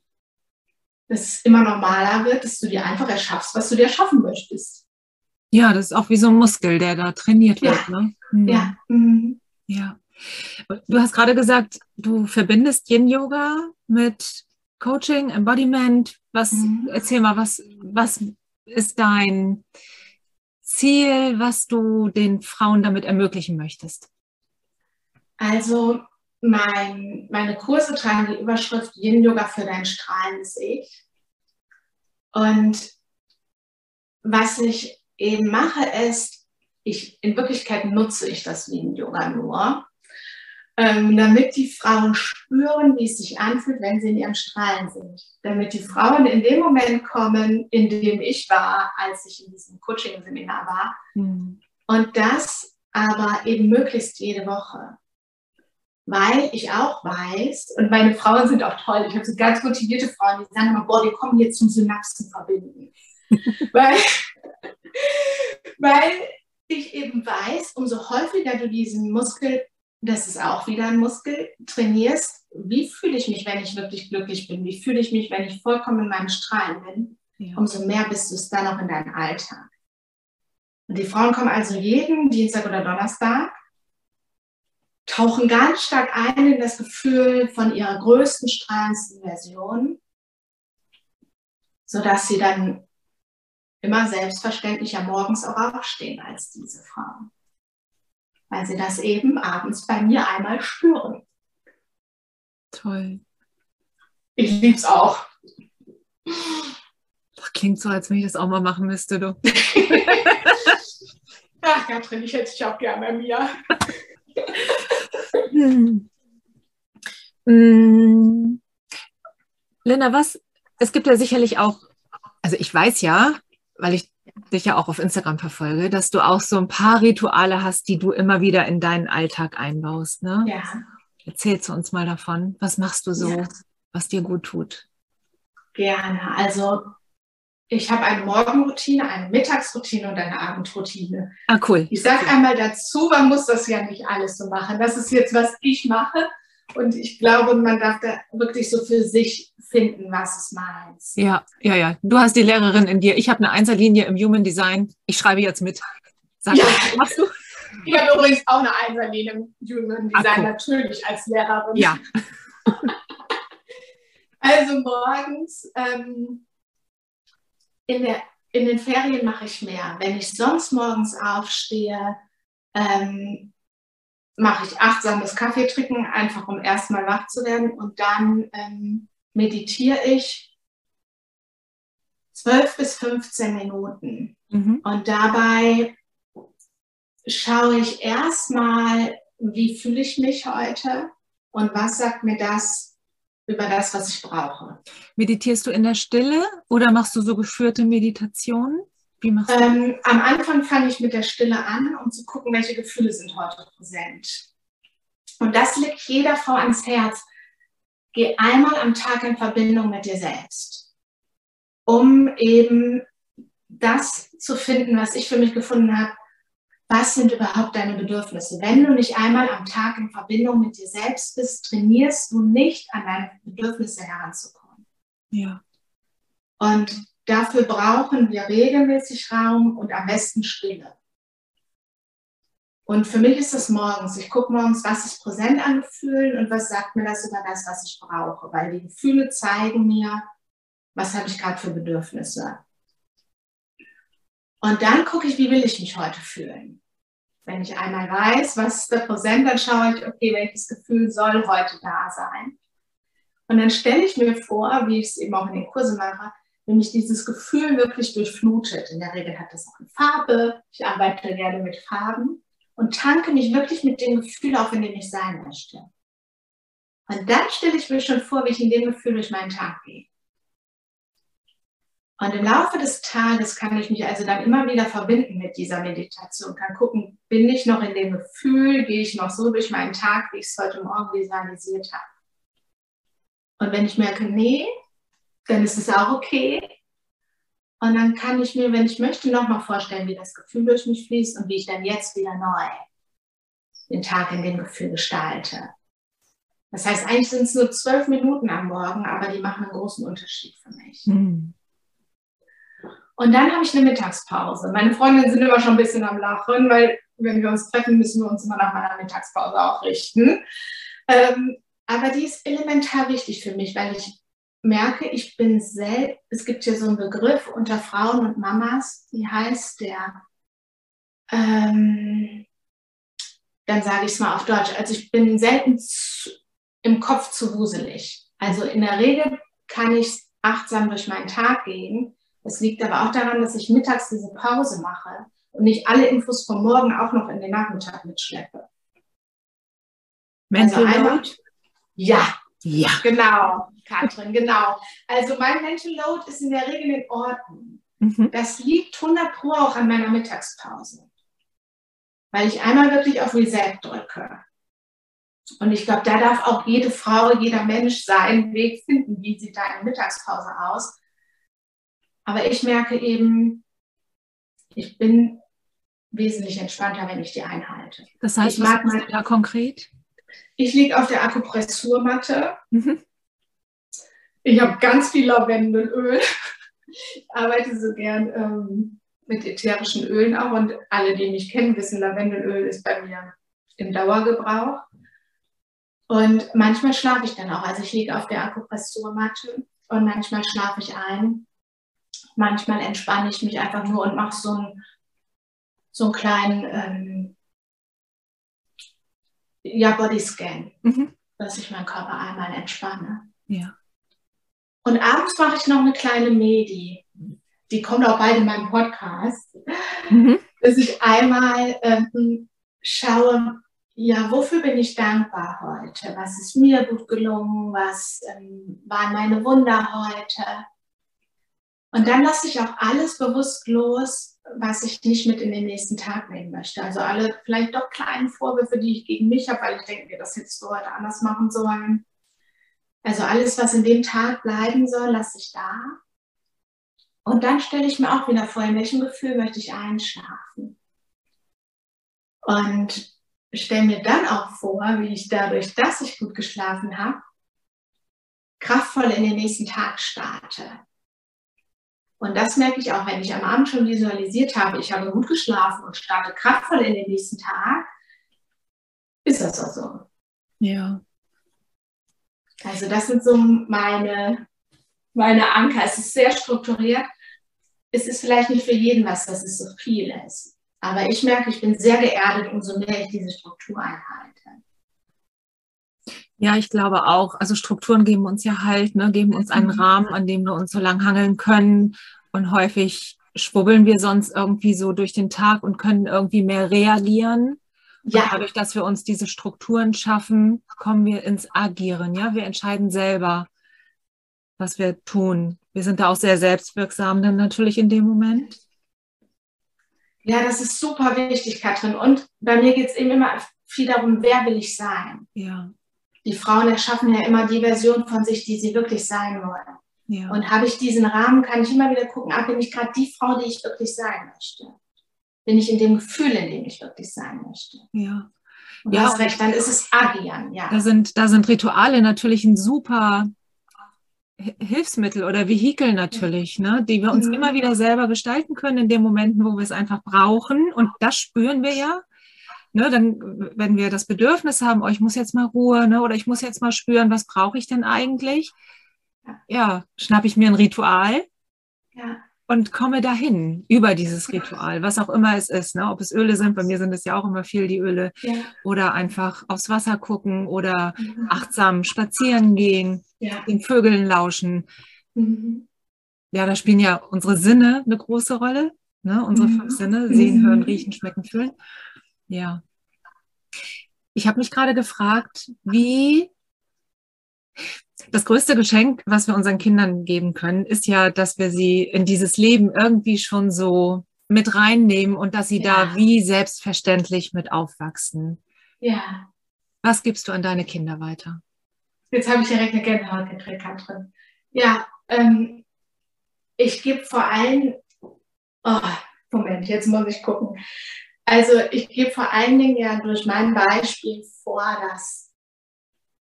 dass es immer normaler wird, dass du dir einfach erschaffst, was du dir schaffen möchtest. Ja, das ist auch wie so ein Muskel, der da trainiert wird. Ja. Ne? Mhm. Ja. Mhm. ja. Du hast gerade gesagt, du verbindest Yin-Yoga mit Coaching, Embodiment. Was, mhm. erzähl mal, was, was ist dein Ziel, was du den Frauen damit ermöglichen möchtest? Also, mein, meine Kurse tragen die Überschrift Yin-Yoga für dein strahlendes Ich. Und was ich eben mache, ist, ich, in Wirklichkeit nutze ich das Yin-Yoga nur ähm, damit die Frauen spüren, wie es sich anfühlt, wenn sie in ihrem Strahlen sind. Damit die Frauen in dem Moment kommen, in dem ich war, als ich in diesem Coaching-Seminar war. Mhm. Und das aber eben möglichst jede Woche. Weil ich auch weiß, und meine Frauen sind auch toll, ich habe so ganz motivierte Frauen, die sagen immer, boah, wir kommen jetzt zum Synapsen verbinden. weil, weil ich eben weiß, umso häufiger du diesen Muskel das ist auch wieder ein Muskel, trainierst, wie fühle ich mich, wenn ich wirklich glücklich bin? Wie fühle ich mich, wenn ich vollkommen in meinen Strahlen bin? Ja. Umso mehr bist du es dann auch in deinem Alltag. Und die Frauen kommen also jeden Dienstag oder Donnerstag, tauchen ganz stark ein in das Gefühl von ihrer größten, strahlendsten Version, sodass sie dann immer selbstverständlicher morgens auch aufstehen als diese Frauen weil sie das eben abends bei mir einmal spüren. Toll. Ich liebe es auch. Das klingt so, als wenn ich das auch mal machen müsste, du. Ach, Katrin, ich hätte dich auch gerne bei mir. hm. Hm. Linda, was? Es gibt ja sicherlich auch, also ich weiß ja, weil ich dich ja auch auf Instagram verfolge, dass du auch so ein paar Rituale hast, die du immer wieder in deinen Alltag einbaust. Ne? Ja. Erzählst du uns mal davon. Was machst du so, ja. was dir gut tut? Gerne. Also ich habe eine Morgenroutine, eine Mittagsroutine und eine Abendroutine. Ah, cool. Ich sage einmal dazu, man muss das ja nicht alles so machen. Das ist jetzt, was ich mache. Und ich glaube, man darf da wirklich so für sich finden, was es meint. Ja, ja, ja. Du hast die Lehrerin in dir. Ich habe eine Einserlinie im Human Design. Ich schreibe jetzt mit. Sag, ja. was machst du? Ich habe übrigens auch eine Einserlinie im Human Design, natürlich als Lehrerin. Ja. also morgens ähm, in, der, in den Ferien mache ich mehr. Wenn ich sonst morgens aufstehe, ähm, mache ich achtsames Kaffee trinken, einfach um erstmal wach zu werden. Und dann ähm, meditiere ich 12 bis 15 Minuten. Mhm. Und dabei schaue ich erstmal, wie fühle ich mich heute und was sagt mir das über das, was ich brauche. Meditierst du in der Stille oder machst du so geführte Meditationen? Wie machst du ähm, am Anfang fange ich mit der Stille an, um zu gucken, welche Gefühle sind heute präsent. Und das liegt jeder Frau ans Herz. Geh einmal am Tag in Verbindung mit dir selbst, um eben das zu finden, was ich für mich gefunden habe. Was sind überhaupt deine Bedürfnisse? Wenn du nicht einmal am Tag in Verbindung mit dir selbst bist, trainierst du nicht an deine Bedürfnisse heranzukommen. Ja. Und dafür brauchen wir regelmäßig Raum und am besten Stille. Und für mich ist das morgens. Ich gucke morgens, was ist präsent an Gefühlen und was sagt mir das über das, was ich brauche. Weil die Gefühle zeigen mir, was habe ich gerade für Bedürfnisse. Und dann gucke ich, wie will ich mich heute fühlen. Wenn ich einmal weiß, was ist da präsent, dann schaue ich, okay, welches Gefühl soll heute da sein. Und dann stelle ich mir vor, wie ich es eben auch in den Kursen mache, wenn mich dieses Gefühl wirklich durchflutet. In der Regel hat das auch eine Farbe. Ich arbeite gerne mit Farben und tanke mich wirklich mit dem Gefühl auf, in dem ich sein möchte. Und dann stelle ich mir schon vor, wie ich in dem Gefühl durch meinen Tag gehe. Und im Laufe des Tages kann ich mich also dann immer wieder verbinden mit dieser Meditation, kann gucken, bin ich noch in dem Gefühl, gehe ich noch so durch meinen Tag, wie ich es heute Morgen visualisiert habe. Und wenn ich merke, nee, dann ist es auch okay. Und dann kann ich mir, wenn ich möchte, nochmal vorstellen, wie das Gefühl durch mich fließt und wie ich dann jetzt wieder neu den Tag in dem Gefühl gestalte. Das heißt, eigentlich sind es nur zwölf Minuten am Morgen, aber die machen einen großen Unterschied für mich. Mhm. Und dann habe ich eine Mittagspause. Meine Freundinnen sind immer schon ein bisschen am Lachen, weil wenn wir uns treffen, müssen wir uns immer nach meiner Mittagspause auch richten. Ähm, aber die ist elementar wichtig für mich, weil ich merke, ich bin selbst, es gibt hier so einen Begriff unter Frauen und Mamas, die heißt der, ähm, dann sage ich es mal auf Deutsch, also ich bin selten zu, im Kopf zu wuselig. Also in der Regel kann ich achtsam durch meinen Tag gehen. Es liegt aber auch daran, dass ich mittags diese Pause mache und nicht alle Infos vom Morgen auch noch in den Nachmittag mitschleppe. Mental also einmal, Ja, ja. Genau, Katrin, genau. Also mein Mental Load ist in der Regel in Ordnung. Mhm. Das liegt 100 Pro auch an meiner Mittagspause. Weil ich einmal wirklich auf Reset drücke. Und ich glaube, da darf auch jede Frau, jeder Mensch seinen Weg finden. Wie sieht deine Mittagspause aus? Aber ich merke eben, ich bin wesentlich entspannter, wenn ich die einhalte. Das heißt, ich was mag mein, da konkret? Ich liege auf der Akupressurmatte. Mhm. Ich habe ganz viel Lavendelöl. Ich arbeite so gern ähm, mit ätherischen Ölen auch und alle, die mich kennen, wissen, Lavendelöl ist bei mir im Dauergebrauch. Und manchmal schlafe ich dann auch. Also ich liege auf der Akupressurmatte und manchmal schlafe ich ein. Manchmal entspanne ich mich einfach nur und mache so einen, so einen kleinen ähm, ja, Bodyscan, mhm. dass ich meinen Körper einmal entspanne. Ja. Und abends mache ich noch eine kleine Medi. Die kommt auch bald in meinem Podcast. Mhm. Dass ich einmal ähm, schaue, ja, wofür bin ich dankbar heute? Was ist mir gut gelungen? Was ähm, waren meine Wunder heute? Und dann lasse ich auch alles bewusst los, was ich nicht mit in den nächsten Tag nehmen möchte. Also alle vielleicht doch kleinen Vorwürfe, die ich gegen mich habe, weil ich denke, das hättest du heute anders machen sollen. Also alles, was in dem Tag bleiben soll, lasse ich da. Und dann stelle ich mir auch wieder vor, in welchem Gefühl möchte ich einschlafen. Und stelle mir dann auch vor, wie ich dadurch, dass ich gut geschlafen habe, kraftvoll in den nächsten Tag starte. Und das merke ich auch, wenn ich am Abend schon visualisiert habe, ich habe gut geschlafen und starte kraftvoll in den nächsten Tag, ist das auch so. Ja. Also das sind so meine, meine Anker. Es ist sehr strukturiert. Es ist vielleicht nicht für jeden was, dass es so viel ist. Aber ich merke, ich bin sehr geerdet, umso mehr ich diese Struktur einhalte. Ja, ich glaube auch. Also Strukturen geben uns ja Halt, ne, geben uns einen mhm. Rahmen, an dem wir uns so lang hangeln können. Und häufig schwubbeln wir sonst irgendwie so durch den Tag und können irgendwie mehr reagieren. Ja. Und dadurch, dass wir uns diese Strukturen schaffen, kommen wir ins Agieren. Ja, wir entscheiden selber, was wir tun. Wir sind da auch sehr selbstwirksam dann natürlich in dem Moment. Ja, das ist super wichtig, Katrin. Und bei mir geht es eben immer viel darum, wer will ich sein? Ja die Frauen erschaffen ja immer die Version von sich, die sie wirklich sein wollen. Ja. Und habe ich diesen Rahmen, kann ich immer wieder gucken, ah, bin ich gerade die Frau, die ich wirklich sein möchte? Bin ich in dem Gefühl, in dem ich wirklich sein möchte? Ja. Und ja, hast recht, dann ist es agieren, ja. Da sind, da sind Rituale natürlich ein super Hilfsmittel oder Vehikel natürlich, ne, die wir uns mhm. immer wieder selber gestalten können in den Momenten, wo wir es einfach brauchen. Und das spüren wir ja ne, dann, wenn wir das Bedürfnis haben, oh, ich muss jetzt mal Ruhe, ne, oder ich muss jetzt mal spüren, was brauche ich denn eigentlich? Ja, schnappe ich mir ein Ritual ja. und komme dahin über dieses Ritual, was auch immer es ist, ne, ob es Öle sind, bei mir sind es ja auch immer viel die Öle, ja. oder einfach aufs Wasser gucken oder mhm. achtsam spazieren gehen, ja. den Vögeln lauschen. Mhm. Ja, da spielen ja unsere Sinne eine große Rolle. Ne? Unsere mhm. fünf Sinne, sehen, hören, mhm. riechen, schmecken, fühlen. Ja. Ich habe mich gerade gefragt, wie das größte Geschenk, was wir unseren Kindern geben können, ist ja, dass wir sie in dieses Leben irgendwie schon so mit reinnehmen und dass sie ja. da wie selbstverständlich mit aufwachsen. Ja. Was gibst du an deine Kinder weiter? Jetzt habe ich direkt eine Gänsehaut gekriegt, Katrin. Ja, ähm, ich gebe vor allem, oh, Moment, jetzt muss ich gucken. Also ich gebe vor allen Dingen ja durch mein Beispiel vor, dass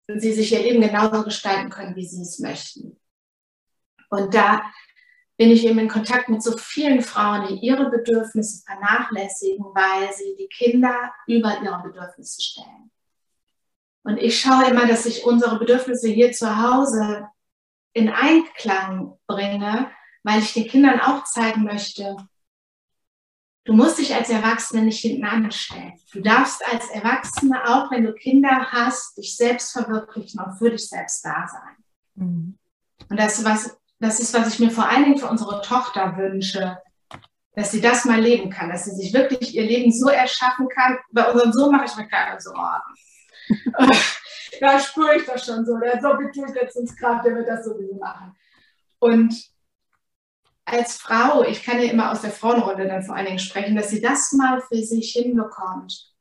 sie sich ihr Leben genauso gestalten können, wie sie es möchten. Und da bin ich eben in Kontakt mit so vielen Frauen, die ihre Bedürfnisse vernachlässigen, weil sie die Kinder über ihre Bedürfnisse stellen. Und ich schaue immer, dass ich unsere Bedürfnisse hier zu Hause in Einklang bringe, weil ich den Kindern auch zeigen möchte, Du musst dich als Erwachsene nicht hinten anstellen. Du darfst als Erwachsene, auch wenn du Kinder hast, dich selbst verwirklichen und für dich selbst da sein. Mhm. Und das, was, das ist, was ich mir vor allen Dingen für unsere Tochter wünsche, dass sie das mal leben kann, dass sie sich wirklich ihr Leben so erschaffen kann. Bei unserem Sohn mache ich mir keine Sorgen. da spüre ich das schon so. Der so betont jetzt ins Grab, der wird das sowieso machen. Und als Frau, ich kann ja immer aus der Frauenrunde dann vor allen Dingen sprechen, dass sie das mal für sich hinbekommt.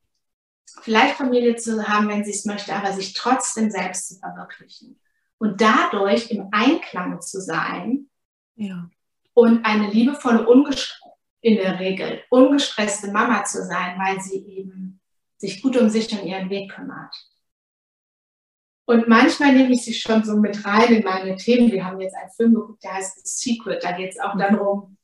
Vielleicht Familie zu haben, wenn sie es möchte, aber sich trotzdem selbst zu verwirklichen. Und dadurch im Einklang zu sein ja. und eine liebevolle, in der Regel ungestresste Mama zu sein, weil sie eben sich gut um sich und ihren Weg kümmert. Und manchmal nehme ich sie schon so mit rein in meine Themen. Wir haben jetzt einen Film geguckt, der heißt The Secret. Da geht es auch darum,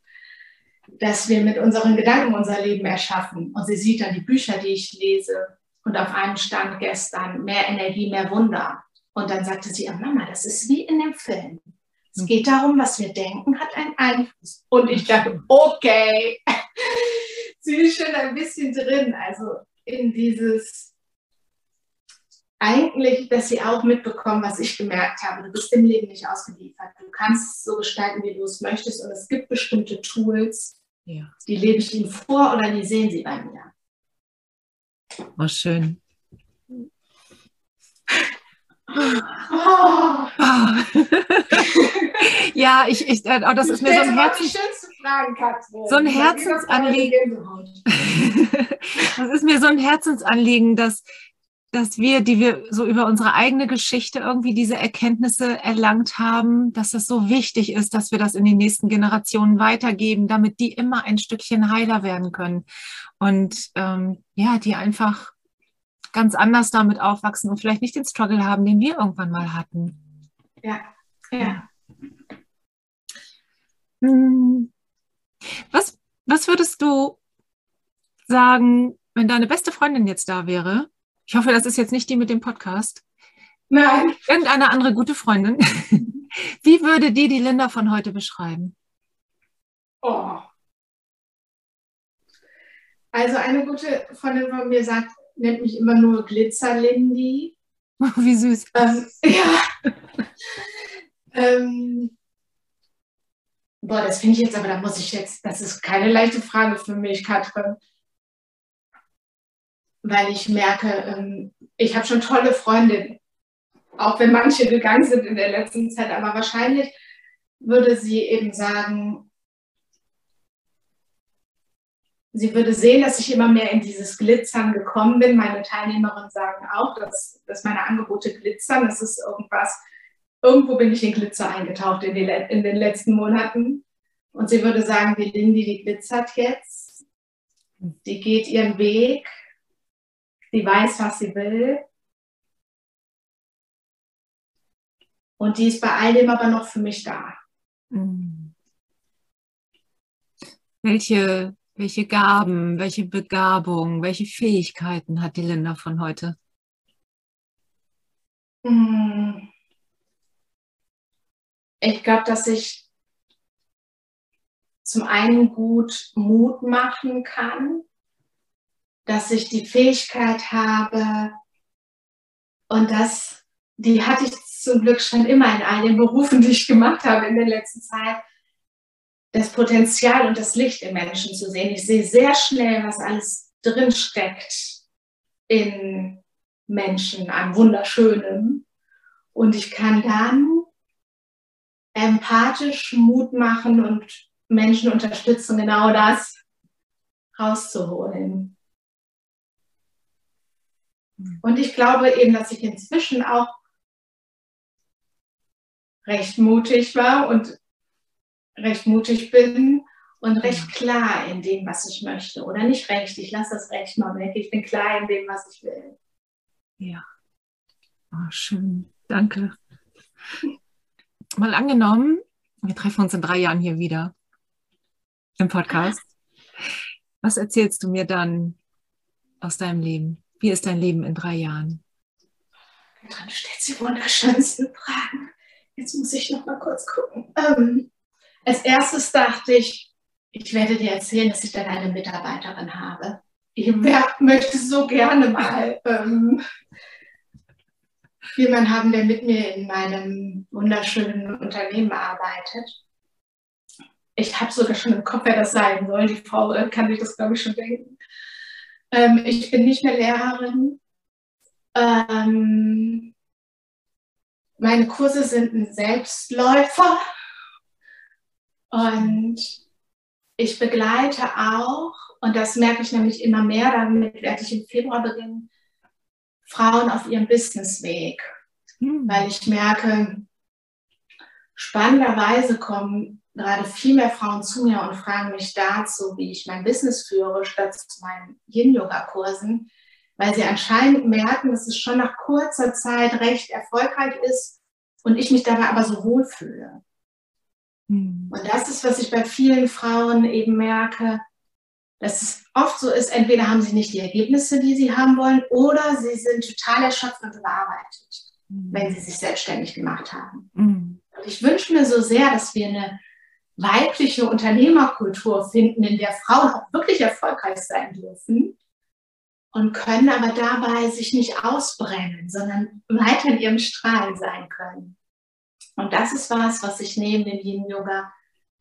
dass wir mit unseren Gedanken unser Leben erschaffen. Und sie sieht dann die Bücher, die ich lese. Und auf einem stand gestern mehr Energie, mehr Wunder. Und dann sagte sie, Mama, das ist wie in dem Film. Es geht darum, was wir denken, hat einen Einfluss. Und ich dachte, okay, sie ist schon ein bisschen drin. Also in dieses eigentlich, dass sie auch mitbekommen, was ich gemerkt habe. Du bist dem Leben nicht ausgeliefert. Du kannst es so gestalten, wie du es möchtest. Und es gibt bestimmte Tools, ja. die lebe ich ihnen vor oder die sehen sie bei mir. Oh, schön. Oh. ja, ich, ich, oh, das ist mir so ein Herzens Fragen, so ein Herzensanliegen. das ist mir so ein Herzensanliegen, dass dass wir, die wir so über unsere eigene Geschichte irgendwie diese Erkenntnisse erlangt haben, dass es so wichtig ist, dass wir das in die nächsten Generationen weitergeben, damit die immer ein Stückchen heiler werden können und ähm, ja, die einfach ganz anders damit aufwachsen und vielleicht nicht den Struggle haben, den wir irgendwann mal hatten. Ja, ja. Hm. Was, was würdest du sagen, wenn deine beste Freundin jetzt da wäre? Ich hoffe, das ist jetzt nicht die mit dem Podcast. Nein. Irgendeine andere gute Freundin. Wie würde die die Linda von heute beschreiben? Oh. Also eine gute Freundin von mir sagt, nennt mich immer nur Glitzer-Lindy. Wie süß. Ähm, ja. ähm, boah, das finde ich jetzt, aber da muss ich jetzt, das ist keine leichte Frage für mich, Katrin. Weil ich merke, ähm, ich habe schon tolle Freundinnen, auch wenn manche gegangen sind in der letzten Zeit, aber wahrscheinlich würde sie eben sagen, sie würde sehen, dass ich immer mehr in dieses Glitzern gekommen bin. Meine Teilnehmerinnen sagen auch, dass, dass meine Angebote glitzern. Das ist irgendwas, irgendwo bin ich in Glitzer eingetaucht in, die, in den letzten Monaten. Und sie würde sagen, die Lindy, die glitzert jetzt. Die geht ihren Weg. Die weiß, was sie will. Und die ist bei all dem aber noch für mich da. Mhm. Welche welche Gaben, welche Begabung, welche Fähigkeiten hat die Linda von heute? Hm. Ich glaube, dass ich zum einen gut Mut machen kann, dass ich die Fähigkeit habe und das, die hatte ich zum Glück schon immer in all den Berufen, die ich gemacht habe in der letzten Zeit, das Potenzial und das Licht im Menschen zu sehen. Ich sehe sehr schnell, was alles drin steckt in Menschen an Wunderschönem. Und ich kann dann empathisch Mut machen und Menschen unterstützen, genau das rauszuholen. Und ich glaube eben, dass ich inzwischen auch recht mutig war und recht mutig bin und recht klar in dem, was ich möchte. Oder nicht recht, ich lasse das Recht mal weg. Ich bin klar in dem, was ich will. Ja. Oh, schön. Danke. Mal angenommen, wir treffen uns in drei Jahren hier wieder im Podcast. Was erzählst du mir dann aus deinem Leben? Wie ist dein Leben in drei Jahren? Dann stellt sie wunderschönste Fragen. Jetzt muss ich noch mal kurz gucken. Ähm, als erstes dachte ich, ich werde dir erzählen, dass ich dann eine Mitarbeiterin habe. Ich möchte so gerne mal ähm, jemanden haben, der mit mir in meinem wunderschönen Unternehmen arbeitet. Ich habe sogar schon im Kopf, wer das sein soll. Die Frau äh, kann sich das, glaube ich, schon denken. Ähm, ich bin nicht mehr Lehrerin. Ähm, meine Kurse sind ein Selbstläufer. Und ich begleite auch, und das merke ich nämlich immer mehr, damit werde ich im Februar beginnen, Frauen auf ihrem Businessweg. Mhm. Weil ich merke, spannenderweise kommen gerade viel mehr Frauen zu mir und fragen mich dazu, wie ich mein Business führe, statt zu meinen Yin-Yoga-Kursen, weil sie anscheinend merken, dass es schon nach kurzer Zeit recht erfolgreich ist und ich mich dabei aber so wohlfühle. Mhm. Und das ist, was ich bei vielen Frauen eben merke, dass es oft so ist, entweder haben sie nicht die Ergebnisse, die sie haben wollen, oder sie sind total erschöpft und überarbeitet, mhm. wenn sie sich selbstständig gemacht haben. Mhm. Und ich wünsche mir so sehr, dass wir eine weibliche Unternehmerkultur finden, in der Frauen auch wirklich erfolgreich sein dürfen und können aber dabei sich nicht ausbrennen, sondern weiter in ihrem Strahlen sein können. Und das ist was, was ich neben dem Yin-Yoga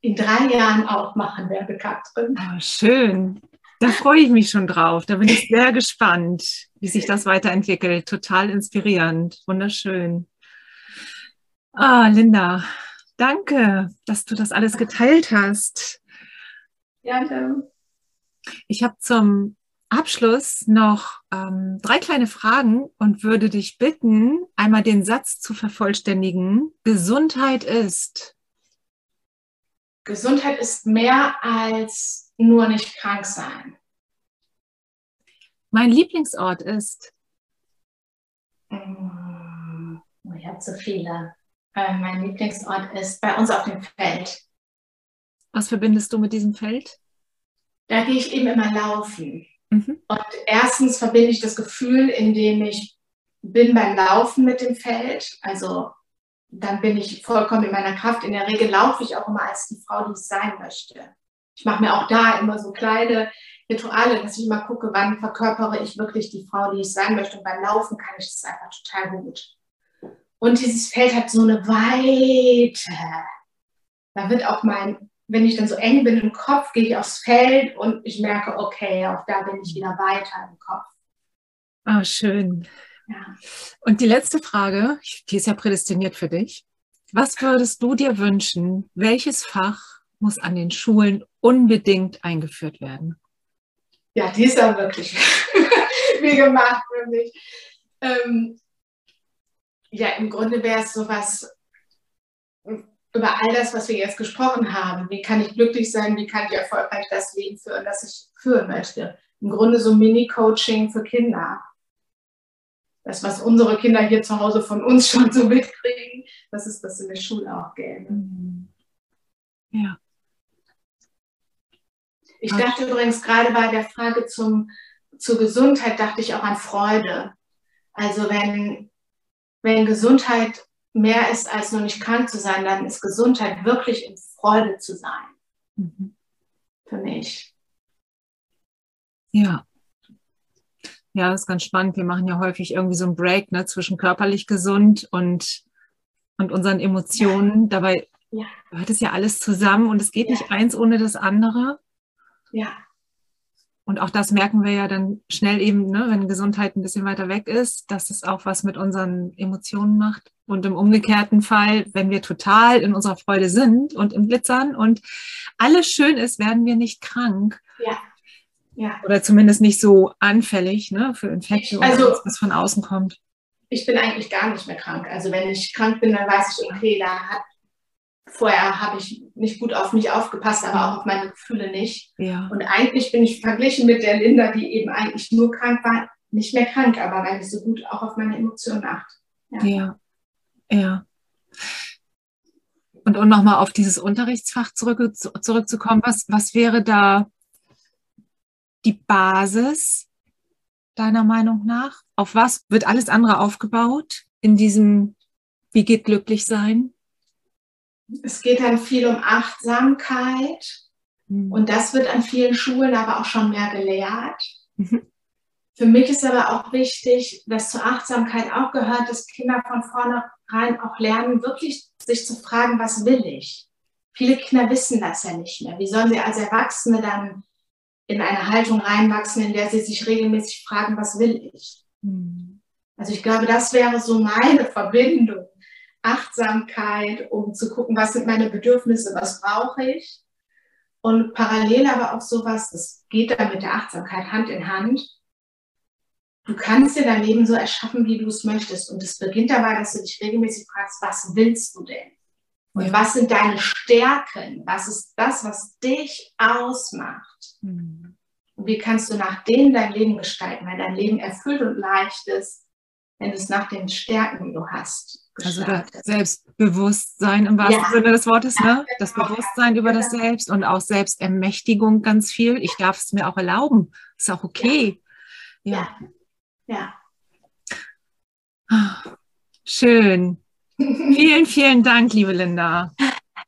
in drei Jahren auch machen werde, Katrin. Oh, schön. Da freue ich mich schon drauf. Da bin ich sehr gespannt, wie sich das weiterentwickelt. Total inspirierend. Wunderschön. Ah, Linda, danke, dass du das alles geteilt hast. Danke. Ich habe zum Abschluss noch ähm, drei kleine Fragen und würde dich bitten, einmal den Satz zu vervollständigen. Gesundheit ist. Gesundheit ist mehr als nur nicht krank sein. Mein Lieblingsort ist. Mm, ich habe so viele. Äh, mein Lieblingsort ist bei uns auf dem Feld. Was verbindest du mit diesem Feld? Da gehe ich eben immer laufen. Mhm. Und erstens verbinde ich das Gefühl, indem ich bin beim Laufen mit dem Feld. Also dann bin ich vollkommen in meiner Kraft. In der Regel laufe ich auch immer als die Frau, die ich sein möchte. Ich mache mir auch da immer so kleine Rituale, dass ich immer gucke, wann verkörpere ich wirklich die Frau, die ich sein möchte. Und beim Laufen kann ich das einfach total gut. Und dieses Feld hat so eine Weite. Da wird auch mein, wenn ich dann so eng bin im Kopf, gehe ich aufs Feld und ich merke, okay, auch da bin ich wieder weiter im Kopf. Ah, oh, schön. Ja. Und die letzte Frage, die ist ja prädestiniert für dich. Was würdest du dir wünschen? Welches Fach muss an den Schulen unbedingt eingeführt werden? Ja, die ist ja wirklich wie gemacht für mich. Ähm, ja, im Grunde wäre es sowas über all das, was wir jetzt gesprochen haben. Wie kann ich glücklich sein? Wie kann ich erfolgreich das Leben führen, das ich führen möchte? Im Grunde so Mini-Coaching für Kinder das, was unsere Kinder hier zu Hause von uns schon so mitkriegen, dass es das in der Schule auch gäbe. Mhm. Ja. Ich dachte übrigens gerade bei der Frage zum, zur Gesundheit, dachte ich auch an Freude. Also wenn, wenn Gesundheit mehr ist, als nur nicht krank zu sein, dann ist Gesundheit wirklich in Freude zu sein. Mhm. Für mich. Ja. Ja, das ist ganz spannend. Wir machen ja häufig irgendwie so einen Break ne, zwischen körperlich gesund und, und unseren Emotionen. Ja. Dabei ja. gehört es ja alles zusammen und es geht ja. nicht eins ohne das andere. Ja. Und auch das merken wir ja dann schnell eben, ne, wenn Gesundheit ein bisschen weiter weg ist, dass es auch was mit unseren Emotionen macht. Und im umgekehrten Fall, wenn wir total in unserer Freude sind und im Glitzern und alles schön ist, werden wir nicht krank. Ja. Ja. Oder zumindest nicht so anfällig ne, für Infekte oder also, was von außen kommt. Ich bin eigentlich gar nicht mehr krank. Also wenn ich krank bin, dann weiß ich, okay, da hat vorher habe ich nicht gut auf mich aufgepasst, aber auch auf meine Gefühle nicht. Ja. Und eigentlich bin ich verglichen mit der Linda, die eben eigentlich nur krank war, nicht mehr krank, aber weil ich so gut auch auf meine Emotionen achte. Ja. ja. ja. Und um nochmal auf dieses Unterrichtsfach zurück, zurückzukommen, was, was wäre da die Basis deiner Meinung nach? Auf was wird alles andere aufgebaut in diesem Wie geht glücklich sein? Es geht dann viel um Achtsamkeit mhm. und das wird an vielen Schulen aber auch schon mehr gelehrt. Mhm. Für mich ist aber auch wichtig, dass zur Achtsamkeit auch gehört, dass Kinder von vornherein auch lernen, wirklich sich zu fragen, was will ich? Viele Kinder wissen das ja nicht mehr. Wie sollen sie als Erwachsene dann in eine Haltung reinwachsen, in der sie sich regelmäßig fragen, was will ich? Mhm. Also ich glaube, das wäre so meine Verbindung. Achtsamkeit, um zu gucken, was sind meine Bedürfnisse, was brauche ich. Und parallel aber auch sowas, das geht dann mit der Achtsamkeit Hand in Hand. Du kannst dir dein Leben so erschaffen, wie du es möchtest. Und es beginnt dabei, dass du dich regelmäßig fragst, was willst du denn? Und was sind deine Stärken? Was ist das, was dich ausmacht? Mhm. Und wie kannst du nach denen dein Leben gestalten, wenn dein Leben erfüllt und leicht ist, wenn du es nach den Stärken, die du hast, gestaltest. Also das Selbstbewusstsein im wahrsten ja. Sinne des Wortes, ne? Das genau. Bewusstsein über das genau. Selbst und auch Selbstermächtigung ganz viel. Ich darf es mir auch erlauben. Ist auch okay. Ja. Ja. ja. Schön. Vielen, vielen Dank, liebe Linda.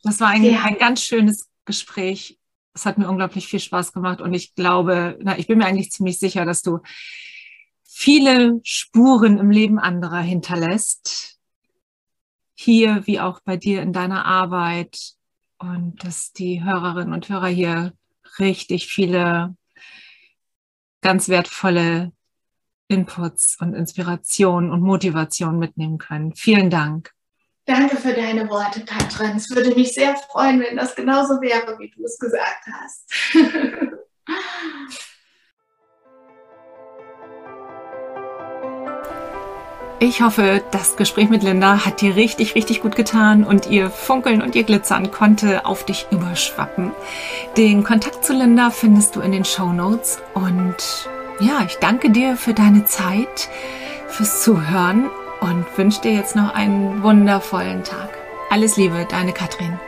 Das war ein, ein ganz schönes Gespräch. Es hat mir unglaublich viel Spaß gemacht und ich glaube, na, ich bin mir eigentlich ziemlich sicher, dass du viele Spuren im Leben anderer hinterlässt. Hier wie auch bei dir in deiner Arbeit und dass die Hörerinnen und Hörer hier richtig viele ganz wertvolle Inputs und Inspirationen und Motivationen mitnehmen können. Vielen Dank. Danke für deine Worte, Katrin. Es würde mich sehr freuen, wenn das genauso wäre, wie du es gesagt hast. Ich hoffe, das Gespräch mit Linda hat dir richtig, richtig gut getan und ihr Funkeln und ihr Glitzern konnte auf dich überschwappen. Den Kontakt zu Linda findest du in den Show Notes und ja, ich danke dir für deine Zeit, fürs Zuhören und wünsche dir jetzt noch einen wundervollen Tag. Alles Liebe, deine Katrin.